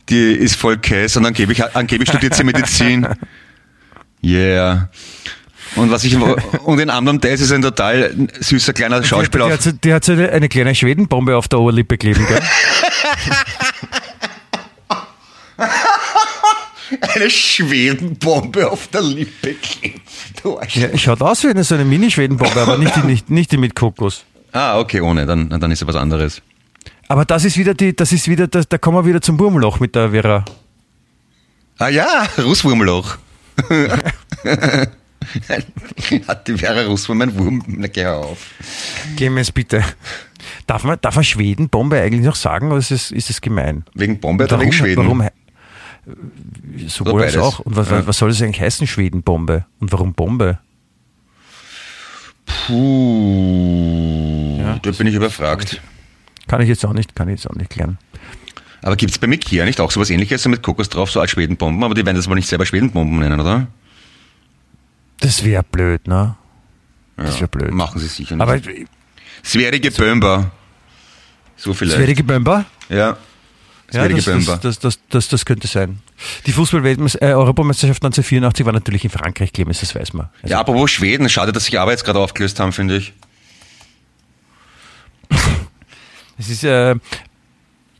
die ist voll Käse und angeblich, angeblich studiert sie Medizin. Yeah. Und was ich, und in anderem Test ist ein total süßer kleiner Schauspieler. Die, auf- hat, so- die hat so eine, eine kleine Schwedenbombe auf der Oberlippe kleben, gell? eine Schwedenbombe auf der Lippe. Du ja, schaut aus wie eine, so eine Mini-Schwedenbombe, aber nicht die, nicht, nicht die mit Kokos. Ah, okay, ohne, dann, dann ist ja was anderes. Aber das ist wieder die, das ist wieder, das, da kommen wir wieder zum Wurmloch mit der Vera. Ah ja, Russwurmloch. Hat die Vera Russwurm ein Wurm? Na, geh auf. Clemens, bitte. Darf man, darf man Schwedenbombe eigentlich noch sagen oder ist es, ist es gemein? Wegen Bombe oder wegen Schweden? Warum, sowohl Oder als auch. Und was, Ja. was soll das eigentlich heißen, Schwedenbombe? Und warum Bombe? Puh, Ja, da bin ich überfragt. Kann ich jetzt auch nicht, kann ich jetzt auch nicht klären. Aber gibt's bei Ikea nicht auch sowas ähnliches mit Kokos drauf, so als Schwedenbomben? Aber die werden das wohl nicht selber Schwedenbomben nennen, oder? Das wäre blöd, ne? Das wäre blöd. Machen sie sicher nicht. Aber Sverige Bömber. So vielleicht. Sverige Bömber? Ja. Ja, Sverige das, Bömber. das, das, das, das, könnte sein. Die Fußball-Europameisterschaft äh, Europameisterschaft 1984 war natürlich in Frankreich, Clemens, das weiß man. Also, Ja, apropos Schweden, schade, dass sich jetzt gerade aufgelöst haben, finde ich. Es ist, äh,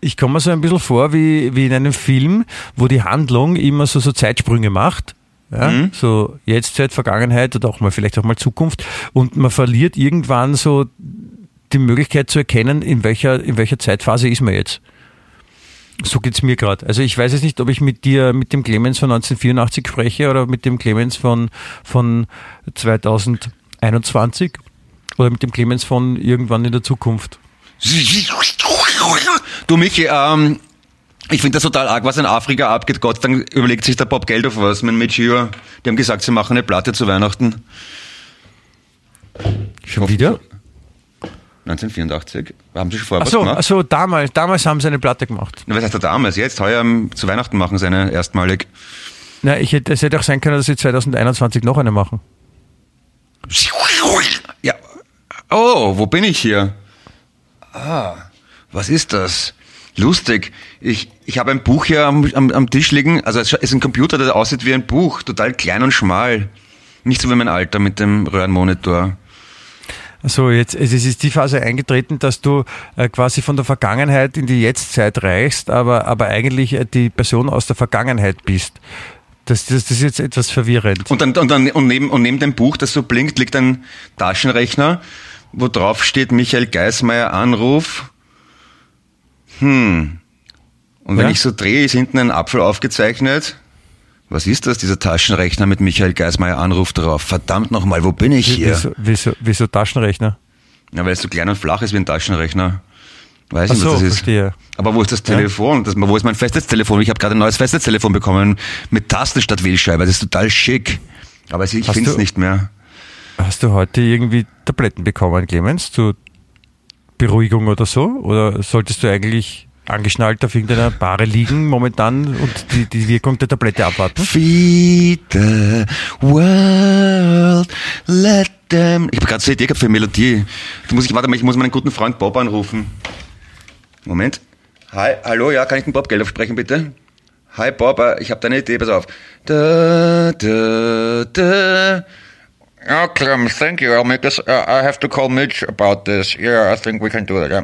ich komme mir so ein bisschen vor wie, wie in einem Film, wo die Handlung immer so, so Zeitsprünge macht. Ja, Mhm. So Jetztzeit, Vergangenheit oder auch mal vielleicht auch mal Zukunft. Und man verliert irgendwann so die Möglichkeit zu erkennen, in welcher, in welcher Zeitphase ist man jetzt. So geht's mir gerade. Also ich weiß jetzt nicht, ob ich mit dir, mit dem Clemens von 1984 spreche oder mit dem Clemens von, von 2021 oder mit dem Clemens von irgendwann in der Zukunft. Du Michi, ähm, ich finde das total arg, was in Afrika abgeht. Gott sei Dank überlegt sich der Bob Geldof was mit Mitchio. Die haben gesagt, sie machen eine Platte zu Weihnachten. Schon wieder? 1984. Haben sie schon vorher so, gemacht? ach so, damals, damals haben sie eine Platte gemacht. Na, Was heißt da damals? Jetzt, heuer ähm, zu Weihnachten machen sie eine erstmalig. Na, ich hätte, es hätte auch sein können, dass sie 2021 noch eine machen. Ja. Oh, wo bin ich hier? Ah, was ist das? Lustig. Ich, ich habe ein Buch hier am, am, am Tisch liegen. Also es ist ein Computer, der aussieht wie ein Buch. Total klein und schmal. Nicht so wie mein Alter mit dem Röhrenmonitor. So, jetzt es ist die Phase eingetreten, dass du äh, quasi von der Vergangenheit in die Jetztzeit reichst, aber, aber eigentlich äh, die Person aus der Vergangenheit bist. Das, das, das ist jetzt etwas verwirrend. Und, dann, und, dann, und, neben, und neben dem Buch, das so blinkt, liegt ein Taschenrechner, wo drauf steht Michael Geismeier Anruf. Hm. Und wenn Ja? ich so drehe, ist hinten ein Apfel aufgezeichnet. Was ist das, dieser Taschenrechner mit Michael Geismeier Anruf drauf? Verdammt nochmal, wo bin ich hier? Wieso, wieso, wieso Taschenrechner? Ja, weil es so klein und flach ist wie ein Taschenrechner. Weiß Ach nicht, so, was das ist. verstehe. Aber wo ist das Telefon? Das, wo ist mein Festnetztelefon? Ich habe gerade ein neues Festnetztelefon bekommen mit Tasten statt Wählscheibe. Das ist total schick. Aber ich finde es nicht mehr. Hast du heute irgendwie Tabletten bekommen, Clemens, zur Beruhigung oder so? Oder solltest du eigentlich angeschnallt auf irgendeiner Bahre liegen momentan und die, die Wirkung der Tablette abwarten? Feed the world, let them. Ich habe gerade so eine Idee gehabt für eine Melodie. Da muss ich, warte mal, ich muss meinen guten Freund Bob anrufen. Moment. Hi, hallo, ja, kann ich den Bob Geldof sprechen, bitte? Hi Bob, äh, ich habe da eine Idee, pass auf. Da, da, da. Oh, Clem, thank you. I'll make this. Uh, I have to call Mitch about this. Yeah, I think we can do that. Yeah.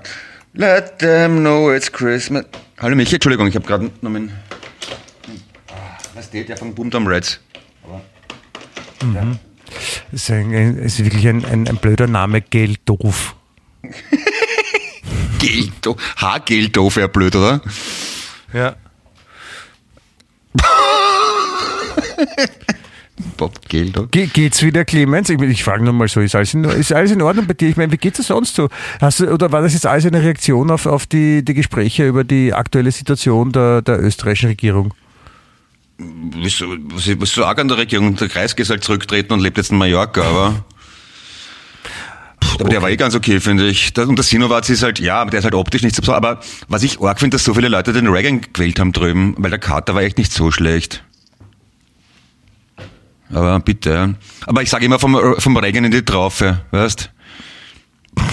Let them know it's Christmas. Hallo Michi, Entschuldigung, ich habe gerade noch meinen... Ah, Was steht der von Boom Tom Reds? Das ist, ein, ist wirklich ein, ein, ein blöder Name, Geldoof. Geldo. Haargeldo wäre blöd, oder? Ja. Bob Geldo. Ge geht's wieder, Clemens? Ich, ich frage nur mal so, ist alles, in, ist alles in Ordnung bei dir? Ich meine, wie geht's dir sonst so? Hast du, oder war das jetzt alles eine Reaktion auf, auf die, die Gespräche über die aktuelle Situation der, der österreichischen Regierung? Wieso, was ist so arg an der Regierung? Der Kreisky ist halt zurücktreten und lebt jetzt in Mallorca, aber. Aber der war eh ganz okay, finde ich. Und der Sinowatz ist halt, ja, aber der ist halt optisch nicht so. Aber was ich arg finde, dass so viele Leute den Reagan gewählt haben drüben, weil der Kater war echt nicht so schlecht. Aber bitte. ja. Aber ich sage immer vom, vom Reagan in die Traufe, weißt?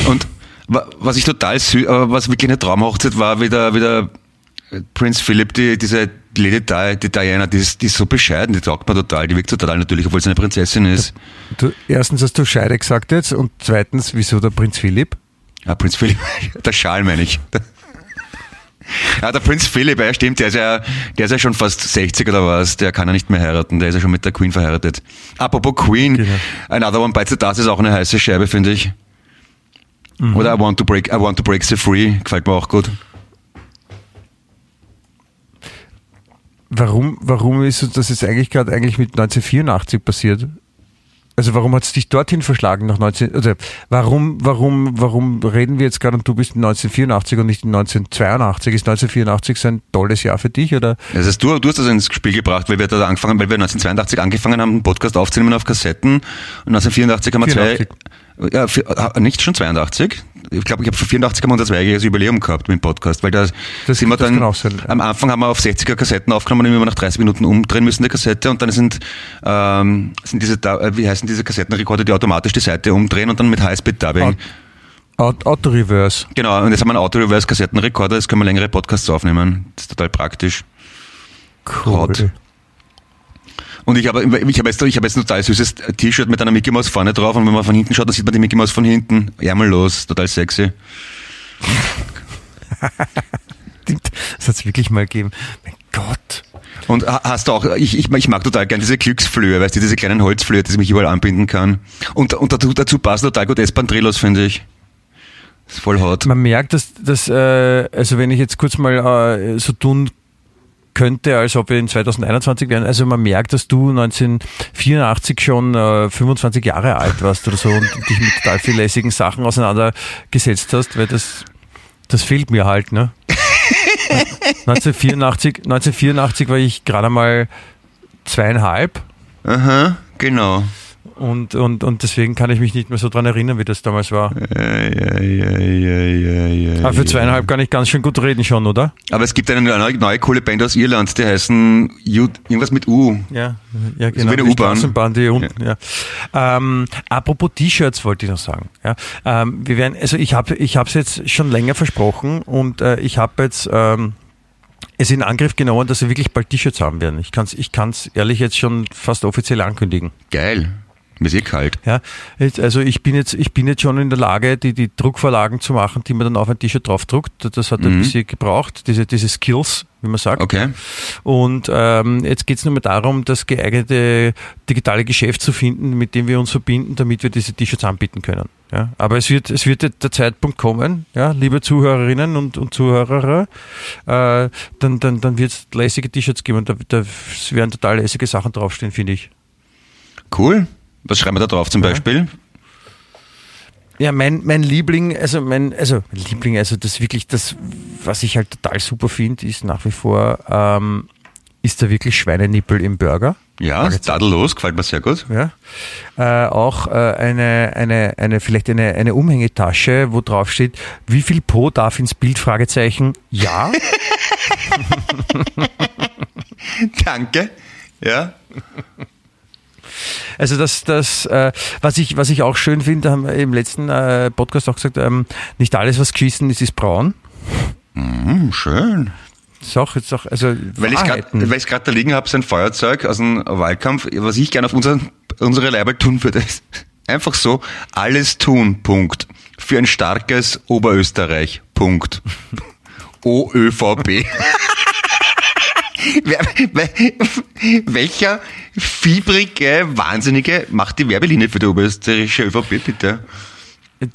Und wa- was ich total süß, aber was wirklich eine Traumhochzeit war, wie der, wie der Prinz Philip, die, diese Lady Di, die Diana, die ist, die ist so bescheiden, die taugt mir total, die wirkt total natürlich, obwohl sie eine Prinzessin ist. Du, erstens hast du Scheide gesagt jetzt und zweitens, wieso der Prinz Philipp? Ah, Prinz Philipp, der Schal meine ich. Ja, der Prinz Philipp, ja stimmt, der ist ja, der ist ja schon fast 60 oder was, der kann ja nicht mehr heiraten, der ist ja schon mit der Queen verheiratet. Apropos Queen, Genau. Another One Bites the Dust ist auch eine heiße Scheibe, finde ich. Oder I Want to Break, I Want to Break the Free, gefällt mir auch gut. Warum, warum ist das jetzt eigentlich gerade eigentlich mit 1984 passiert? Also warum hat es dich dorthin verschlagen nach 19, oder warum, warum, warum reden wir jetzt gerade und du bist in 1984 und nicht in 1982? Ist 1984 so ein tolles Jahr für dich oder? Das heißt, du, du hast das ins Spiel gebracht, weil wir da angefangen, weil wir 1982 angefangen haben, einen Podcast aufzunehmen auf Kassetten. Und 1984 haben wir 84. zwei, ja, vier, ah, nicht schon 82? Ich glaube, ich habe für 84 haben wir unser zweijähriges Jubiläum gehabt mit dem Podcast, weil da Das- sind wir dann, am Anfang haben wir auf 60er Kassetten aufgenommen, die wir nach 30 Minuten umdrehen müssen, die Kassette, und dann sind, ähm, sind diese, äh, wie heißen diese Kassettenrekorder, die automatisch die Seite umdrehen und dann mit Highspeed-Dubbing. Auto- Auto-Reverse. Genau, und jetzt haben wir einen Auto-Reverse-Kassettenrekorder, jetzt können wir längere Podcasts aufnehmen. Das ist total praktisch. Hot. Und ich habe, ich habe jetzt, ich habe jetzt ein total süßes T-Shirt mit einer Mickey Mouse vorne drauf und wenn man von hinten schaut, dann sieht man die Mickey Mouse von hinten. Ärmellos, total sexy. Das hat es wirklich mal gegeben. Mein Gott. Und ha- hast du auch, ich, ich, ich mag total gern diese Glücksflöhe, weißt du, diese kleinen Holzflöhe, die mich überall anbinden kann. Und, und dazu, dazu passen total gut Espandrillos, finde ich. Ist voll hot. Man merkt, dass, dass äh, also wenn ich jetzt kurz mal äh, so tun könnte, als ob wir in 2021 wären, also man merkt, dass du 1984 schon äh, 25 Jahre alt warst oder so und dich mit total viel lässigen Sachen auseinandergesetzt hast, weil das, das fehlt mir halt, ne? 1984, 1984 war ich gerade mal zweieinhalb Aha, genau. Und, und, und deswegen kann ich mich nicht mehr so dran erinnern, wie das damals war. Ja, ja, ja, ja, ja, ja, Aber für ja. zweieinhalb kann ich ganz schön gut reden schon, oder? Aber es gibt eine neue, neue coole Band aus Irland, die heißen U, irgendwas mit U. Ja, ja genau. wie eine die U-Bahn. Die unten, ja. Ähm, apropos T-Shirts wollte ich noch sagen. Ja, ähm, wir werden, also ich habe, ich habe es jetzt schon länger versprochen und äh, ich habe jetzt ähm, es in Angriff genommen, dass wir wirklich bald T-Shirts haben werden. Ich kann es, ich kann's ehrlich jetzt schon fast offiziell ankündigen. Geil. Mir ist eh kalt. Ja, also ich bin jetzt, ich bin jetzt schon in der Lage, die, die Druckvorlagen zu machen, die man dann auf ein T-Shirt draufdruckt. Das hat ein bisschen gebraucht, diese, diese Skills, wie man sagt. Okay. Und ähm, jetzt geht es nur mehr darum, das geeignete digitale Geschäft zu finden, mit dem wir uns verbinden, damit wir diese T-Shirts anbieten können. Ja, aber es wird, es wird der Zeitpunkt kommen, ja, liebe Zuhörerinnen und, und Zuhörer, äh, dann, dann, dann wird es lässige T-Shirts geben und da, da werden total lässige Sachen draufstehen, finde ich. Cool. Was schreiben wir da drauf zum Beispiel? Ja, mein, mein Liebling, also mein, also mein Liebling, also das wirklich, das, was ich halt total super finde, ist nach wie vor, ähm, ist da wirklich Schweinenippel im Burger. Ja, tadellos, gefällt mir sehr gut. Ja. Äh, auch äh, eine, eine, eine, vielleicht eine, eine Umhängetasche, wo drauf steht, wie viel Po darf ins Bild? Fragezeichen. Ja. Danke. Ja. Also das, das, äh, was ich, was ich auch schön finde, haben wir im letzten äh, Podcast auch gesagt, ähm, nicht alles, was geschissen ist, ist braun. Hm, schön. Auch jetzt auch, also Weil ich es gerade da liegen habe, so ein Feuerzeug aus dem Wahlkampf, was ich gerne auf unseren, unsere Leibe tun würde, ist einfach so, alles tun, Punkt. Für ein starkes Oberösterreich, Punkt. OÖVP. Welcher fiebrige Wahnsinnige macht die Werbelinie für die oberösterreichische ÖVP, bitte? Äh,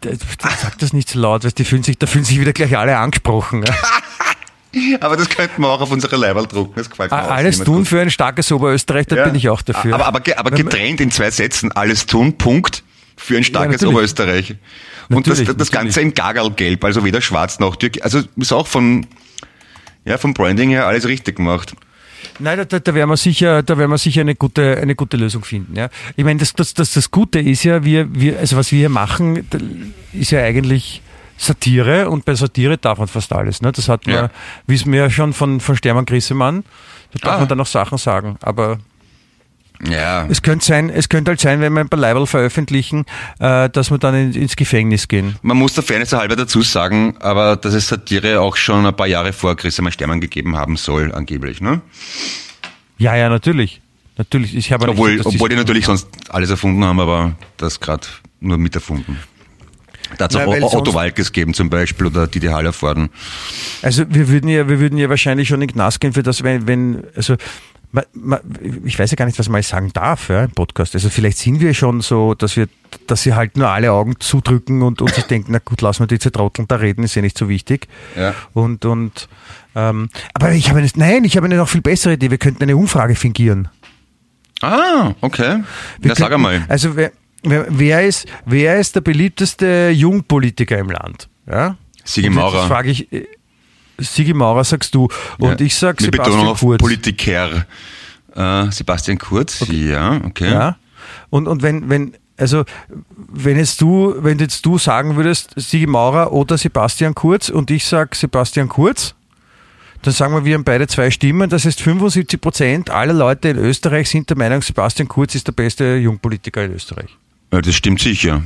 Sag das nicht so laut, weil die fühlen sich, da fühlen sich wieder gleich alle angesprochen. Ja. Aber das könnten wir auch auf unsere Leiberl drucken, das gefällt mir auch. Alles tun gut. für ein starkes Oberösterreich, da Ja. bin ich auch dafür. Aber, aber, aber getrennt in zwei Sätzen. Alles tun, Punkt. Für ein starkes natürlich. Oberösterreich. Und das, Natürlich, das Ganze in Gagalgelb, also weder schwarz noch türkis. Also ist auch von, ja, vom Branding her alles richtig gemacht. Nein, da, da, da werden wir sicher, da werden wir sicher eine gute, eine gute Lösung finden. Ja. Ich meine, das, das, das, das Gute ist ja, wir, wir, also was wir hier machen, ist ja eigentlich Satire und bei Satire darf man fast alles. Ne? Das hat man, Ja. wissen wir ja schon von, von Stermann Grissemann. Da darf Ah. man dann noch Sachen sagen. Aber Ja. es könnte sein, es könnte halt sein, wenn wir ein paar Leiberl veröffentlichen, äh, dass wir dann in, ins Gefängnis gehen. Man muss der Fairness halber dazu sagen, aber dass es Satire auch schon ein paar Jahre vor Christian Stermann gegeben haben soll, angeblich, ne? Ja, ja, natürlich. Natürlich. Ich habe nicht Obwohl, dass obwohl die natürlich sonst alles erfunden haben, aber das gerade nur miterfunden. Da hat es auch Otto Walkes gegeben zum Beispiel oder Didi Hallervorden. Also wir würden ja, wir würden ja wahrscheinlich schon in den Knast gehen für das, wenn, wenn also ich weiß ja gar nicht, was man sagen darf ja, im Podcast. Also vielleicht sind wir schon so, dass wir, dass sie halt nur alle Augen zudrücken und, und sich denken, na gut, lassen wir die Trotteln da reden, ist ja nicht so wichtig. Ja. Und, und ähm, aber ich habe eine, nein, ich habe eine noch viel bessere Idee. Wir könnten eine Umfrage fingieren. Ah, okay. Wir Na, sag einmal. Also wer, wer, wer, ist, wer ist der beliebteste Jungpolitiker im Land? Ja? Sigi Maurer. frage ich, äh, Sigi Maurer sagst du. Und Ja. ich sag Mit Betonung Sebastian auf Kurz. Politiker. Äh, Sebastian Kurz, ja, okay. Ja. Und, und wenn, wenn, also wenn jetzt du, wenn jetzt du sagen würdest, Sigi Maurer oder Sebastian Kurz und ich sag Sebastian Kurz, dann sagen wir, wir haben beide zwei Stimmen. Das heißt, 75 Prozent aller Leute in Österreich sind der Meinung, Sebastian Kurz ist der beste Jungpolitiker in Österreich. Ja, das stimmt sicher.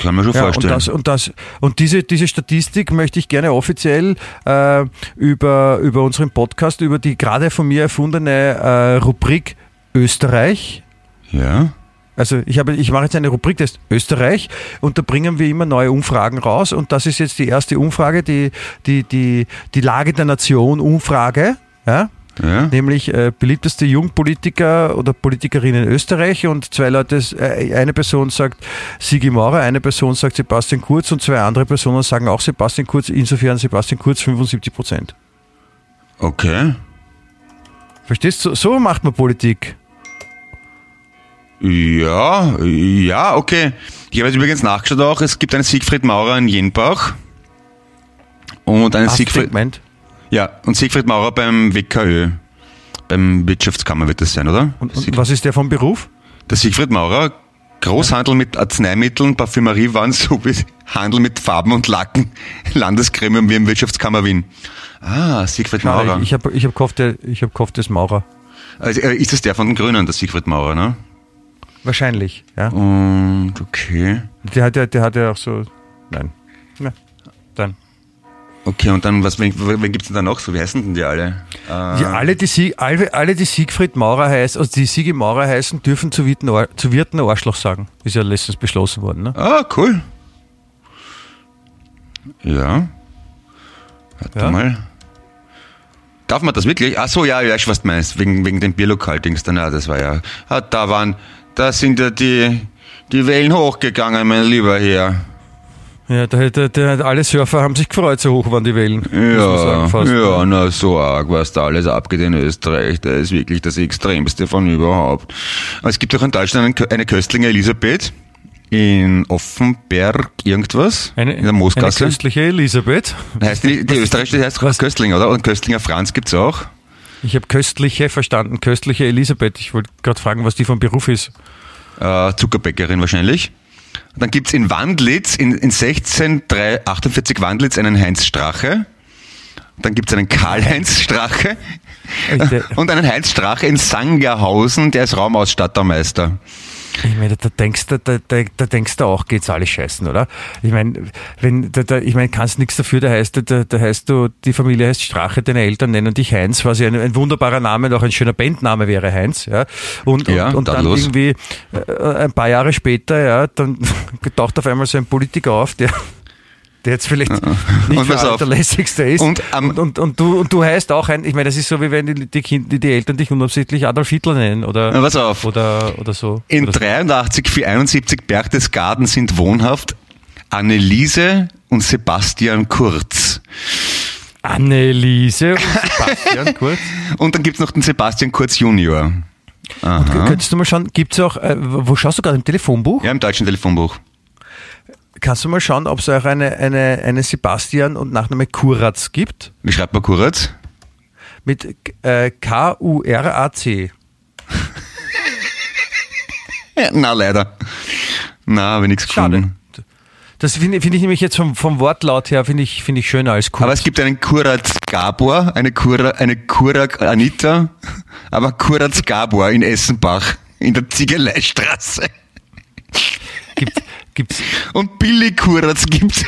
Kann man schon Ja, und, vorstellen. das, und, das, und diese, diese Statistik möchte ich gerne offiziell äh, über, über unseren Podcast, über die gerade von mir erfundene äh, Rubrik Österreich. ja. Also ich, habe, ich mache jetzt eine Rubrik, das ist Österreich und da bringen wir immer neue Umfragen raus und das ist jetzt die erste Umfrage, die, die, die, die Lage der Nation Umfrage. Ja? Ja. Nämlich äh, beliebteste Jungpolitiker oder Politikerin in Österreich und zwei Leute, äh, eine Person sagt Sigi Maurer, eine Person sagt Sebastian Kurz und zwei andere Personen sagen auch Sebastian Kurz, insofern Sebastian Kurz 75 Prozent. Okay. Verstehst du? So macht man Politik. Ja, ja, okay. Ich habe jetzt übrigens nachgeschaut auch, es gibt einen Siegfried Maurer in Jenbach. Und einen du Siegfried, gemeint? Ja, und Siegfried Maurer beim WKÖ. Beim Wirtschaftskammer wird das sein, oder? Und, und was ist der vom Beruf? Der Siegfried Maurer, Großhandel mit Arzneimitteln, Parfümeriewaren sowie Handel mit Farben und Lacken, Landesgremium wie im Wirtschaftskammer Wien. Ah, Siegfried Maurer. Ich habe ich hab gehofft, der- ich hab gehofft, das Maurer. Also, äh, ist das der von den Grünen, der Siegfried Maurer, ne? Wahrscheinlich, ja. Und okay. Der hat ja, der hat ja auch so. Nein. Na, dann. Okay, und dann, was, wen, wen gibt's denn da noch so? Wie heißen denn die alle? Äh, Ja, alle, die Sieg, alle, alle, die Siegfried Maurer heißen, also die Siege Maurer heißen, dürfen zu Wirten, zu Wirten Arschloch sagen. Ist ja letztens beschlossen worden, ne? Ah, cool. Ja. Warte Ja. mal. Darf man das wirklich? Ach so, ja, ja, ich weiß, was du meinst. Wegen, wegen dem Bierlokal-Dings dann, ja, das war ja. Ah, da waren, da sind ja die, die Wellen hochgegangen, mein lieber Herr. Ja, der, der, der, alle Surfer haben sich gefreut, so hoch waren die Wellen. Ja, sagen, fast. ja, na so arg, was da alles abgeht in Österreich, das ist wirklich das Extremste von überhaupt. Es gibt auch in Deutschland eine Kö- eine Köstlinge Elisabeth in Offenberg irgendwas, Eine, in der eine Moosgasse. köstliche Elisabeth. Heißt die, die österreichische heißt Was? Köstling, oder? Und Köstlinger Franz gibt's auch. Ich habe köstliche verstanden, köstliche Elisabeth. Ich wollte gerade fragen, was die vom Beruf ist. Äh, Zuckerbäckerin wahrscheinlich. Dann gibt's in Wandlitz, in, in 16348 Wandlitz einen Heinz Strache. Dann gibt's einen Karl-Heinz Strache. Und einen Heinz Strache in Sangerhausen, der ist Raumausstattermeister. Ich meine, da denkst du, da, da, da denkst du auch, geht's alles scheißen, oder? Ich meine, wenn, da, da, ich meine, kannst nichts dafür, da heißt, da, da heißt du, die Familie heißt Strache, deine Eltern nennen dich Heinz, was ja ein, ein wunderbarer Name und auch ein schöner Bandname wäre, Heinz, ja. Und, Ja, und, und dann tadellos. irgendwie, äh, ein paar Jahre später, ja, dann taucht auf einmal so ein Politiker auf, der, der jetzt vielleicht nicht Und der auf. allerlässigste ist. Und am- und, und, und, du, und du heißt auch ein, ich meine, das ist so, wie wenn die, die, kind, die, Eltern dich unabsichtlich Adolf Hitler nennen, oder? Na, pass auf. Oder, oder so. In oder so. 83 471 Berchtesgaden sind wohnhaft Anneliese und Sebastian Kurz. Anneliese und Sebastian Kurz. Und dann gibt's noch den Sebastian Kurz Junior. Aha. Könntest du mal schauen, gibt's auch, äh, wo schaust du gerade im Telefonbuch? Ja, im deutschen Telefonbuch. Kannst du mal schauen, ob es auch eine, eine, eine Sebastian und Nachname Kuratz gibt? Wie schreibt man Kurz? Mit äh, K-U-R-A-C. Na, leider. Na, habe ich nichts Schade. gefunden. Das finde find ich nämlich jetzt vom, vom Wortlaut her, finde ich, finde ich schöner als Kurz. Aber es gibt einen Kuratz Gabor, eine Kura, eine Kurak Anita, aber Kuratz Gabor in Essenbach in der Ziegeleistraße. gibt, gibt's Und Billy Kuratz gibt's.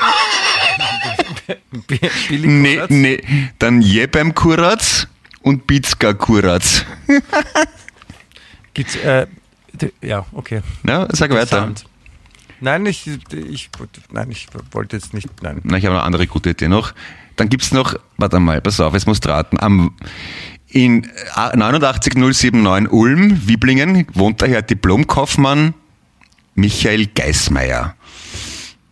Billy Nee, Kuratz? nee. Dann Jebem Kuratz und Bizka Kuratz. Gibt's, äh, ja, okay. Ja, sag weiter. Nein, ich, ich, nein, ich wollte jetzt nicht, nein. Na, ich habe eine andere gute Idee noch. Dann gibt's noch, warte mal, pass auf, jetzt musst du raten. Am, in 89079 Ulm, Wiblingen, wohnt daher Diplomkaufmann Michael Geismeier.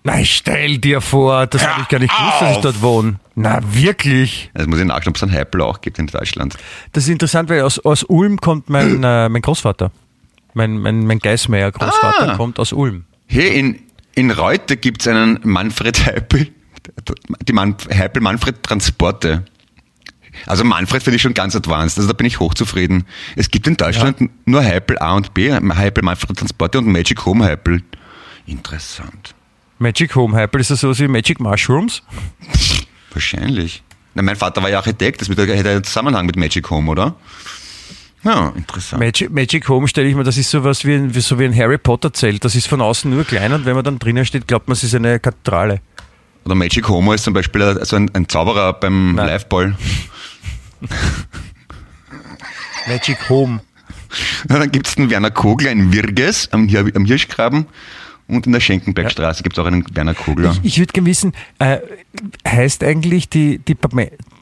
Nein, stell dir vor, das habe ich gar nicht gewusst, dass ich dort wohne. Na, wirklich? Das muss ich nachschauen, ob es einen Heipel auch gibt in Deutschland. Das ist interessant, weil aus, aus Ulm kommt mein, äh, mein Großvater. Mein, mein, mein Geismeier Großvater Ah. kommt aus Ulm. Hey, in, in Reute gibt's einen Manfred Heipel, die Man, Heipel Manfred Transporte. Also Manfred finde ich schon ganz advanced, also da bin ich hochzufrieden. Es gibt in Deutschland nur Heipel A und B, Heipel Manfred Transporte und Magic Home Heipel. Interessant. Magic Home Hyper, ist das so wie Magic Mushrooms? Wahrscheinlich. Na, mein Vater war ja Architekt, das hätte einen Zusammenhang mit Magic Home, oder? Ja, interessant. Magic, Magic Home stelle ich mir, das ist sowas wie ein, wie, so wie ein Harry Potter Zelt. Das ist von außen nur klein und wenn man dann drinnen steht, glaubt man, es ist eine Kathedrale. Oder Magic Homo ist zum Beispiel also ein, ein Zauberer beim Nein. Liveball. Magic Home. Ja, dann gibt's den Werner Kogler in Wirges am, am Hirschgraben und in der Schenkenbergstraße gibt's auch einen Werner Kogler. Ich, ich würde gerne wissen, äh, heißt eigentlich die, die,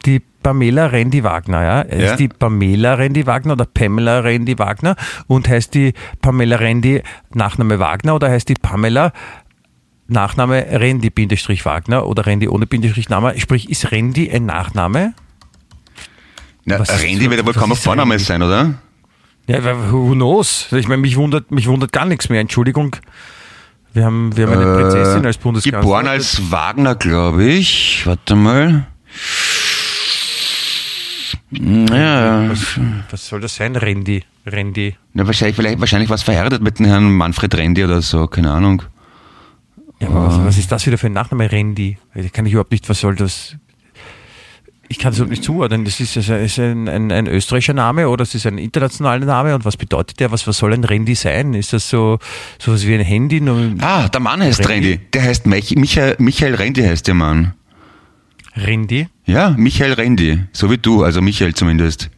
die Pamela Rendi Wagner, ja? Heißt Ja. die Pamela Rendi Wagner oder Pamela Rendi Wagner? Und heißt die Pamela Rendi Nachname Wagner oder heißt die Pamela Nachname Rendi Bindestrich Wagner oder Rendi ohne Bindestrich Name? Sprich, ist Rendi ein Nachname? Na, was Randy wird ja wohl kaum ein Vorname Randy? sein, oder? Ja, who knows? Ich meine, mich wundert, mich wundert gar nichts mehr. Entschuldigung. Wir haben, wir haben eine Prinzessin als Bundeskanzlerin. Äh, Geboren als Wagner, glaube ich. Warte mal. Ja, Was, was soll das sein? Rendi. Randy. Na, wahrscheinlich, vielleicht, wahrscheinlich was verheiratet mit dem Herrn Manfred Rendi oder so, keine Ahnung. Ja, aber was, was ist das wieder für ein Nachname, Randy? Ich kann ich überhaupt nicht, was soll das? Ich kann es überhaupt nicht zuordnen. Das ist, ist ein, ein, ein österreichischer Name oder es ist ein internationaler Name und was bedeutet der? Was, was soll ein Randy sein? Ist das so sowas wie ein Handy? Ah, der Mann heißt Rendi. Rendi. Der heißt Mich Michael, Michael Rendi heißt der Mann. Randy? Ja, Michael Rendi. So wie du, also Michael zumindest.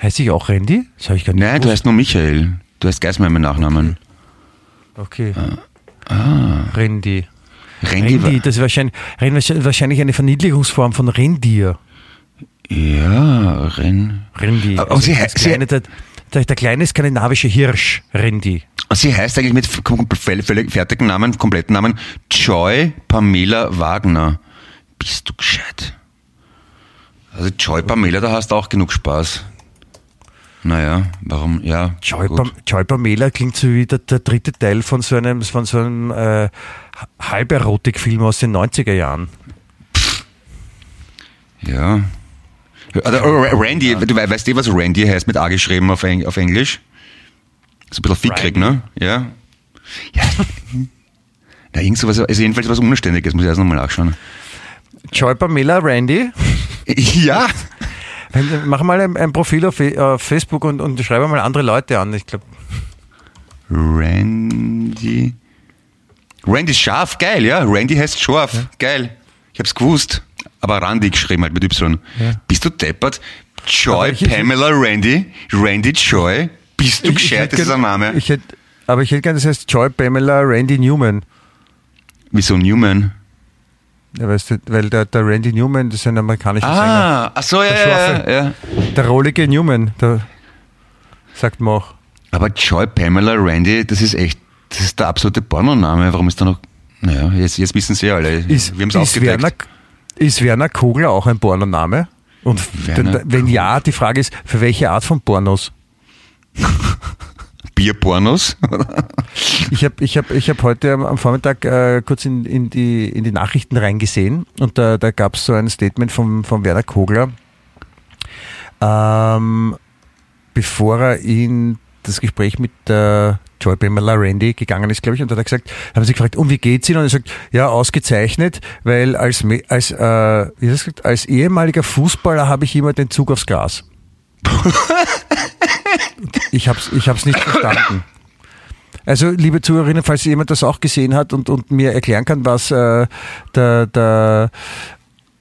Heißt ich auch Randy? Das habe ich gar nicht Nein, du heißt nur Michael. Du heißt Geismar mit Nachnamen. Okay. Ah. Randy. Rendi, das ist wahrscheinlich, wahrscheinlich eine Verniedlichungsform von Rentier. Ja, Ren. Randy. Aber sie das kleine, der, der, der kleine skandinavische Hirsch, Randy. Sie heißt eigentlich mit völlig fertigen Namen, kompletten Namen, Joy Pamela Wagner. Bist du gescheit? Also Joy Pamela, da hast du auch genug Spaß. Naja, warum, ja. Joy, klingt so wie der, der dritte Teil von so einem, von so einem äh, Halberotikfilm aus den 90er Jahren. Ja. Oder, oh, Randy, du we- weißt eh, was Randy heißt, mit A geschrieben auf, Eng auf Englisch? So ein bisschen fickrig, ne? Ja. Ja. Na, irgend sowas, also jedenfalls was Unständiges, muss ich erst nochmal nachschauen. Joy Pamela Randy. Ja. Mach mal ein, ein Profil auf, Fe- auf Facebook und, und schreibe mal andere Leute an. Ich glaube, Randy. Randy scharf, geil, ja. Randy heißt scharf, geil. Ich hab's gewusst. Aber Randy geschrieben halt mit Y. Ja. Bist du deppert? Joy, ich- Pamela, Randy, Randy Joy. Bist du Ich- ich gescheit? hätte Das ist gern- ein Name. Ich hätte, aber ich hätte gerne, das heißt Joy Pamela Randy Newman. Wieso Newman? Ja, weißt du, weil der, der Randy Newman, das ist ein amerikanischer Sänger. Ah, ach so, ja, Der ja, ja, ja. Der rollige Newman, der sagt man auch. Aber Joy, Pamela, Randy, das ist echt, das ist der absolute Pornoname. Warum ist da noch, naja, jetzt, jetzt wissen sie alle. Ist, Wir haben's ist, aufgedeckt. Werner, ist Werner Kogler auch ein Pornoname? Und Werner wenn ja, die Frage ist, für welche Art von Pornos? Bierpornos? Ich habe ich hab, ich hab heute am, Vormittag äh, kurz in, in, die, in die Nachrichten reingesehen und da, da gab es so ein Statement von, von Werner Kogler, ähm, bevor er in das Gespräch mit der Joy Pamela Randy gegangen ist, glaube ich, und da hat er gesagt, haben sie gefragt, um wie geht's Ihnen? Und er sagt, ja, ausgezeichnet, weil als, als, äh, wie gesagt, als ehemaliger Fußballer habe ich immer den Zug aufs Gras. ich habe es ich hab's nicht verstanden. Also, liebe Zuhörerinnen, falls jemand das auch gesehen hat und, und mir erklären kann, was äh, der, der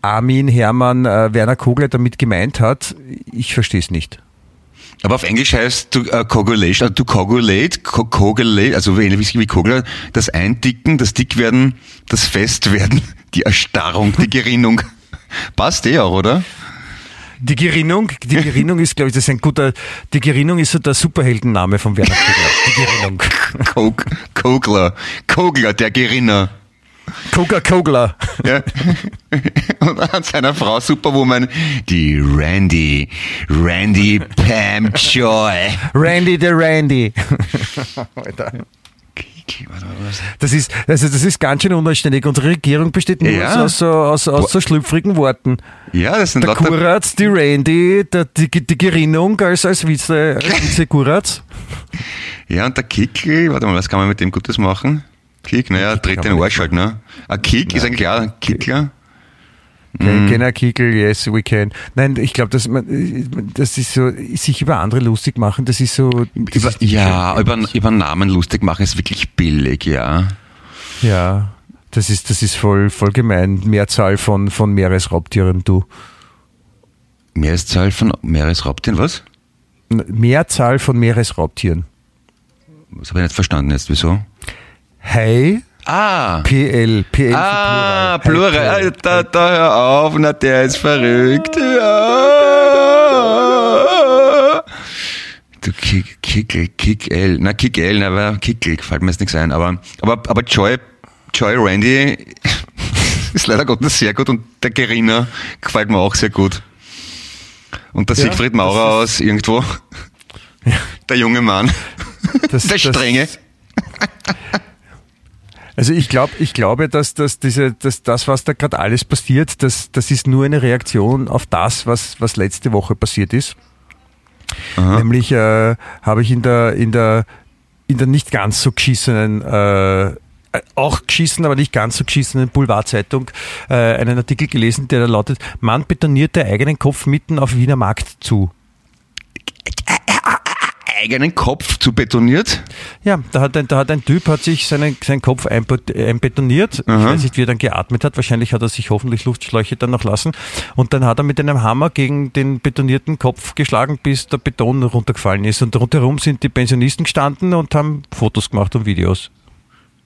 Armin Hermann äh, Werner Kogler damit gemeint hat, ich verstehe es nicht. Aber auf Englisch heißt to, uh, coagulation, also to coagulate, co coagulate, also ähnlich wie Kogler, das Eindicken, das Dickwerden, das Festwerden, die Erstarrung, die Gerinnung. Passt eh auch, oder? Die Gerinnung, die Gerinnung ist, glaube ich, das ist ein guter, die Gerinnung ist so der Superheldenname von Werner Kogler. Die Gerinnung. Kog, Kogler, Kogler, der Gerinner. Koga Kogler. Ja. Und an seiner Frau Superwoman, die Randy, Randy Pam Joy. Randy der Randy. Alter. Das ist, also das ist ganz schön unanständig. Unsere Regierung besteht nur Ja. aus, so- aus, aus, aus so schlüpfrigen Worten. Ja, das sind Der Kuratz, die Randy, der, die, die Gerinnung als, als Vize, als Vize Kuratz. Ja, und der Kickl, warte mal, was kann man mit dem Gutes machen? Kick, naja, dreht kann den Arsch halt, ne? Ein Kick ist eigentlich auch ein Kickler. Mhm. Kenner Kickel, yes, we can. Nein, ich glaube, dass man, das ist so, sich über andere lustig machen, das ist so. Das Über, ist ja, über, über Namen lustig machen ist wirklich billig, ja. Ja, das ist, das ist voll, voll gemein. Mehrzahl von, von Meeresraubtieren, du. Meereszahl von Meeresraubtieren, was? Mehrzahl von Meeresraubtieren. Das habe ich nicht verstanden jetzt, wieso? Hai, Ah! PL, PL Ah, Plural. Plural. Hai, Alter, da hör auf, na der ist verrückt. Ja. Du Kick, Kickel, Kick L. Na, Kick L, aber Kickel, fällt mir jetzt nichts ein. Aber, aber, aber Joy, Joy Randy ist leider Gottes sehr gut und der Gerinner gefällt mir auch sehr gut. Und der Ja, Siegfried Maurer aus irgendwo. Der junge Mann. Das, Der das- Strenge. Also ich glaube, ich glaube, dass, dass diese, dass das, was da gerade alles passiert, das, das ist nur eine Reaktion auf das, was, was letzte Woche passiert ist. Nämlich äh, habe ich in der, in der, in der nicht ganz so geschissenen äh, auch geschissen, aber nicht ganz so geschissenen Boulevardzeitung äh, einen Artikel gelesen, der da lautet, Mann betoniert der eigenen Kopf mitten auf Wiener Markt zu. Eigenen Kopf zu betoniert? Ja, da hat ein, da hat ein Typ hat sich seinen, seinen Kopf einbet- einbetoniert. Ich weiß nicht, wie er dann geatmet hat. Wahrscheinlich hat er sich hoffentlich Luftschläuche dann noch lassen. Und dann hat er mit einem Hammer gegen den betonierten Kopf geschlagen, bis der Beton runtergefallen ist. Und rundherum sind die Pensionisten gestanden und haben Fotos gemacht und Videos.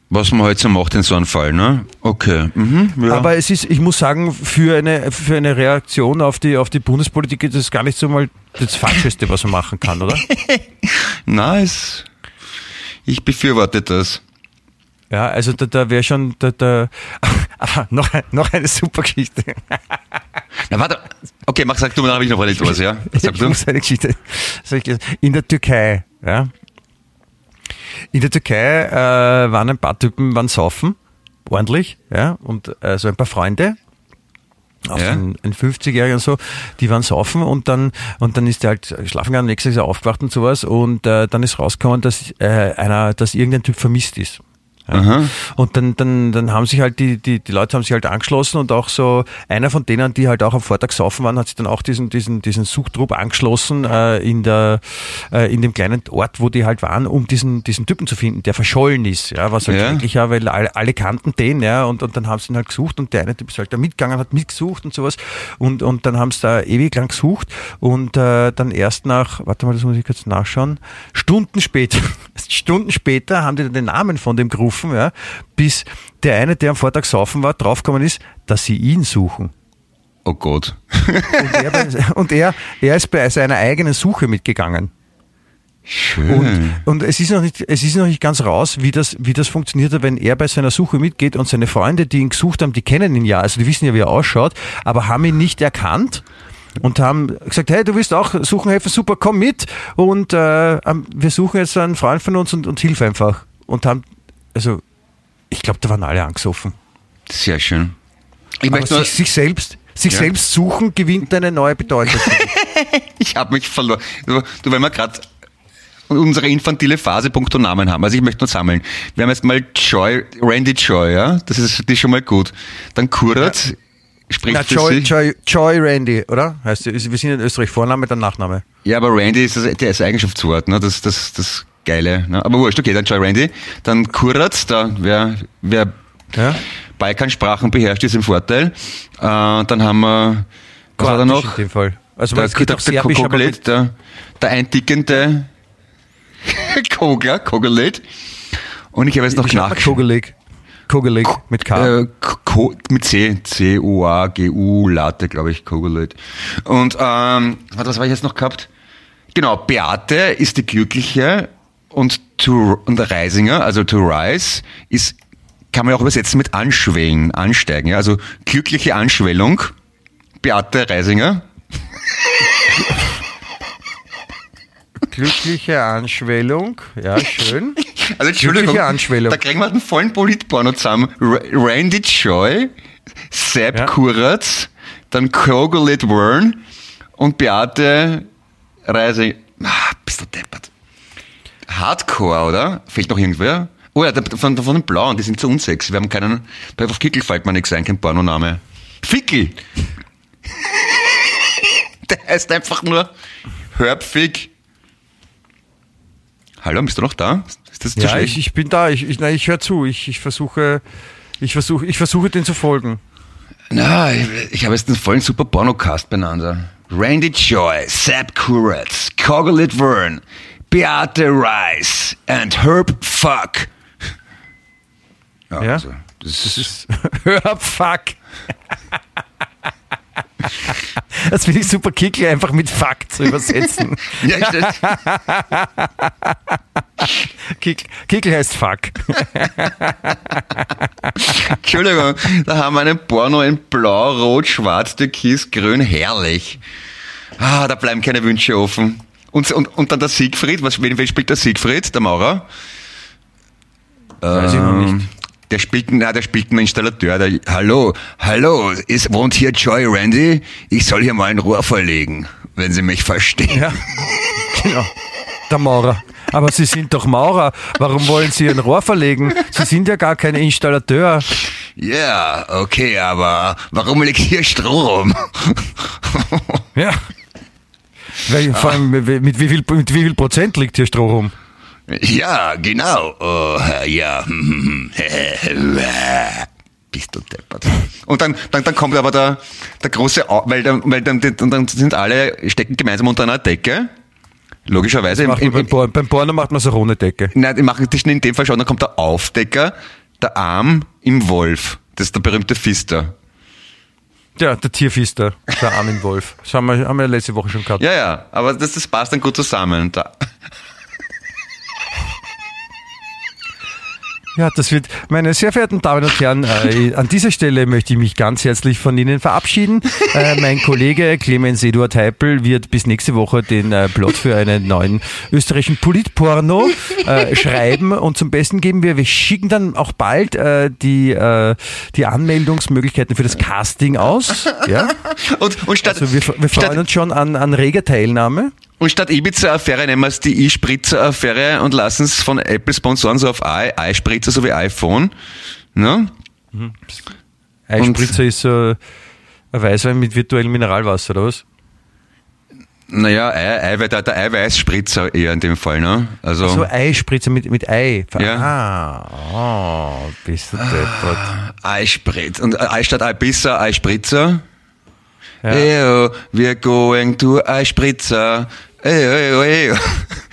Was man heute so macht in so einem Fall, ne? Okay. Mhm, ja. Aber es ist, ich muss sagen, für eine, für eine Reaktion auf die, auf die Bundespolitik ist das gar nicht so mal das Falscheste, was man machen kann, oder? nice. Ich befürworte das. Ja, also da, da wäre schon, da, da, aber noch, noch eine super Geschichte. Na, warte. Okay, mach, sag du, dann habe ich noch etwas, ja? Sag ich du. muss eine Geschichte. In der Türkei, ja. In der Türkei äh, waren ein paar Typen, waren saufen, ordentlich, ja, und äh, so ein paar Freunde, auch Ja. ein, ein 50-Jähriger und so, die waren saufen und dann und dann ist der halt schlafen gegangen, nächstes Jahr aufgewacht und sowas und äh, dann ist rausgekommen, dass äh, einer, dass irgendein Typ vermisst ist. Ja. Und dann, dann, dann haben sich halt die, die, die Leute haben sich halt angeschlossen und auch so einer von denen, die halt auch am Vortag saufen waren, hat sich dann auch diesen, diesen, diesen Suchtrupp angeschlossen äh, in, der, äh, in dem kleinen Ort, wo die halt waren, um diesen, diesen Typen zu finden, der verschollen ist. Ja, was halt Ja. wirklich ja, weil alle, alle kannten den, ja, und, und dann haben sie ihn halt gesucht und der eine Typ ist halt da mitgegangen, hat mitgesucht und sowas. Und, und dann haben sie da ewig lang gesucht und äh, dann erst nach, warte mal, das muss ich kurz nachschauen, Stunden später, Stunden später haben die dann den Namen von dem gerufen, ja, bis der eine, der am Vortag saufen war, draufgekommen ist, dass sie ihn suchen. Oh Gott. Und er, bei- und er, er ist bei seiner eigenen Suche mitgegangen. Schön. Und, und es ist noch nicht, es ist noch nicht ganz raus, wie das, wie das funktioniert hat, wenn er bei seiner Suche mitgeht und seine Freunde, die ihn gesucht haben, die kennen ihn ja, also die wissen ja, wie er ausschaut, aber haben ihn nicht erkannt und haben gesagt, hey, du willst auch suchen helfen, super, komm mit und äh, wir suchen jetzt einen Freund von uns und, und hilf einfach. Und haben, also ich glaube, da waren alle angesoffen. Sehr schön. Ich Aber sich, sich selbst, sich Ja. selbst suchen gewinnt eine neue Bedeutung. ich habe mich verloren. Du, weil wir gerade unsere infantile Phase punkto Namen haben. Also ich möchte nur sammeln. Wir haben jetzt mal Joy, Randy Joy, ja? Das ist, das ist schon mal gut. Dann Kurat, spricht Na, Joy. Joy, Joy Randy, oder? Heißt, wir sind in Österreich Vorname, dann Nachname. Ja, aber Randy ist das, der ist Eigenschaftswort, ne? Das, das, das Geile. Ne? Aber wurscht, okay, dann Joy Randy. Dann Kurat, da wer, wer Ja? Balkansprachen beherrscht, ist im Vorteil. Äh, dann haben wir, was hat er noch? In dem Fall. Also Der, man geht der, der, mit, der, der eintickende Kogler, Kogelet. Und ich habe jetzt noch nach. Kogelig. Kogelig mit K. Äh, Ko, mit C, C-U-A-G-U, Latte, glaube ich, Kogelet. Und ähm, was habe ich jetzt noch gehabt? Genau, Beate ist die Glückliche und, to, und der Reisinger, also to rise, ist, kann man auch übersetzen mit anschwellen, ansteigen. Ja? Also glückliche Anschwellung, Beate Reisinger. Glückliche Anschwellung. Ja, schön. Also Entschuldigung, Glückliche Anschwellung. da kriegen wir einen vollen Politporno zusammen. Ra- Randy Choi, Sepp Ja. Kuratz, dann Kogolet Wern und Beate Reise. Ah, bist du deppert. Hardcore, oder? Fehlt noch irgendwer? Oh ja, von, von den Blauen, die sind zu unsexy. Wir haben keinen, bei auf Kickel fällt mir nichts ein, kein Pornoname. Fickel! der heißt einfach nur Herbfick. Hallo, bist du noch da? Ist das zu Ja, schlecht? ich, ich bin da. Ich, ich, nein, ich höre zu. Ich, ich versuche, ich versuche, ich versuche, den zu folgen. Na, ich, ich habe jetzt einen vollen super Pornocast beieinander. Randy Joy, Sepp Kuratz, Kogelit Vern, Beate Rice and Herb Fuck. Ja, Ja? Also, das ist, Hör, fuck. Das finde ich super Kickel, einfach mit Fuck zu übersetzen. ja. Kickel, Kickel heißt Fuck. Entschuldigung, da haben wir einen Porno in Blau, Rot, Schwarz, Türkis, Grün, herrlich. Ah, da bleiben keine Wünsche offen. Und, und, und dann der Siegfried, was, wen, wen spielt der Siegfried, der Maurer? Weiß ich noch nicht. Ähm, Der spielt, na, der spielt einen Installateur. Der, hallo, hallo, ist, wohnt hier Joy Randy? Ich soll hier mal ein Rohr verlegen. wenn Sie mich verstehen. Ja, genau. Der Maurer. Aber Sie sind doch Maurer. Warum wollen Sie ein Rohr verlegen? Sie sind ja gar kein Installateur. Ja, okay, aber warum liegt hier Stroh rum? Ja. Weil, vor allem, mit wie, viel, mit wie viel Prozent liegt hier Stroh rum? Ja, genau. Oh, ja. Bist du deppert. Und dann, dann, dann kommt aber der, der große, Au- weil dann, weil dann, und dann sind alle, stecken gemeinsam unter einer Decke. Logischerweise. Im, im, beim, Porn, beim Porno macht man so ohne Decke. nein, die machen das in dem Fall schon, dann kommt der Aufdecker, der Arm im Wolf. Das ist der berühmte Fister. Ja, der Tierfister, der Armin Wolf. Das haben wir, haben wir letzte Woche schon gehabt. Ja, ja, aber das, das passt dann gut zusammen. Da. Ja, das wird, meine sehr verehrten Damen und Herren, äh, an dieser Stelle möchte ich mich ganz herzlich von Ihnen verabschieden. Äh, mein Kollege Clemens Eduard Heipel wird bis nächste Woche den äh, Plot für einen neuen österreichischen Politporno äh, schreiben und zum Besten geben wir. Wir schicken dann auch bald äh, die, äh, die Anmeldungsmöglichkeiten für das Casting aus. Ja? Und, und statt, Also wir, wir statt, freuen uns schon an, an reger Teilnahme. Und statt Ibiza-Affäre nehmen wir es die E-Spritzer-Affäre und lassen es von Apple sponsoren, so auf i-Spritzer sowie iPhone. Ne? Eispritzer ist so ein Weißwein mit virtuellem Mineralwasser, oder was? Naja, Ei, Eiweiß, der, der Eiweißspritzer eher in dem Fall, ne? Also, So Eispritzer mit, mit Ei. Ja. Ah, oh, bist du deppert. Eispritz. Und Ei statt Eibisser, Eispritzer. Ja. Eyo, we're going to Eispritzer. Eyo, eyo, eyo.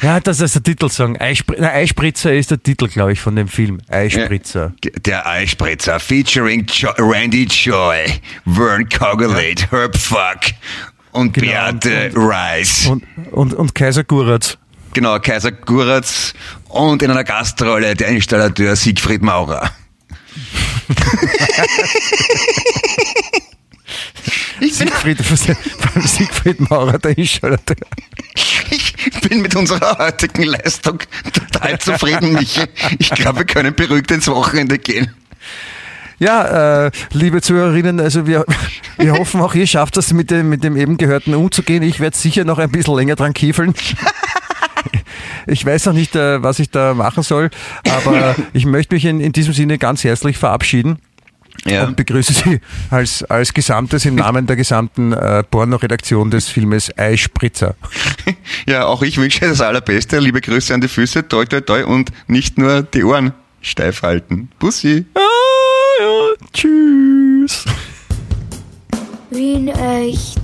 Ja, das ist der Titelsong. Eispr Na, Eispritzer ist der Titel, glaube ich, von dem Film. Eispritzer. Der Eispritzer featuring jo Randy Joy, Vern Coggolate, Herb Fuck und Genau, Beate Rice. Und, und, und Kaiser Guratz. Genau, Kaiser Guratz und in einer Gastrolle der Installateur Siegfried Maurer. ich, bin, Siegfried, Siegfried Maurer, der Installateur. ich bin mit unserer heutigen Leistung total zufrieden, Michi. Ich glaube, wir können beruhigt ins Wochenende gehen. Ja, äh, liebe Zuhörerinnen, also wir, wir hoffen auch ihr schafft das mit dem, mit dem eben Gehörten umzugehen. Ich werde sicher noch ein bisschen länger dran kiefeln. Ich weiß noch nicht, äh, was ich da machen soll, aber ich möchte mich in, in diesem Sinne ganz herzlich verabschieden Ja. und begrüße Sie als, als Gesamtes im Namen der gesamten äh, Porno-Redaktion des Filmes Eispritzer. Ja, auch ich wünsche das Allerbeste. Liebe Grüße an die Füße, toi, toi, toi und nicht nur die Ohren steif halten. Bussi. Ah, ja, tschüss. Wien echt.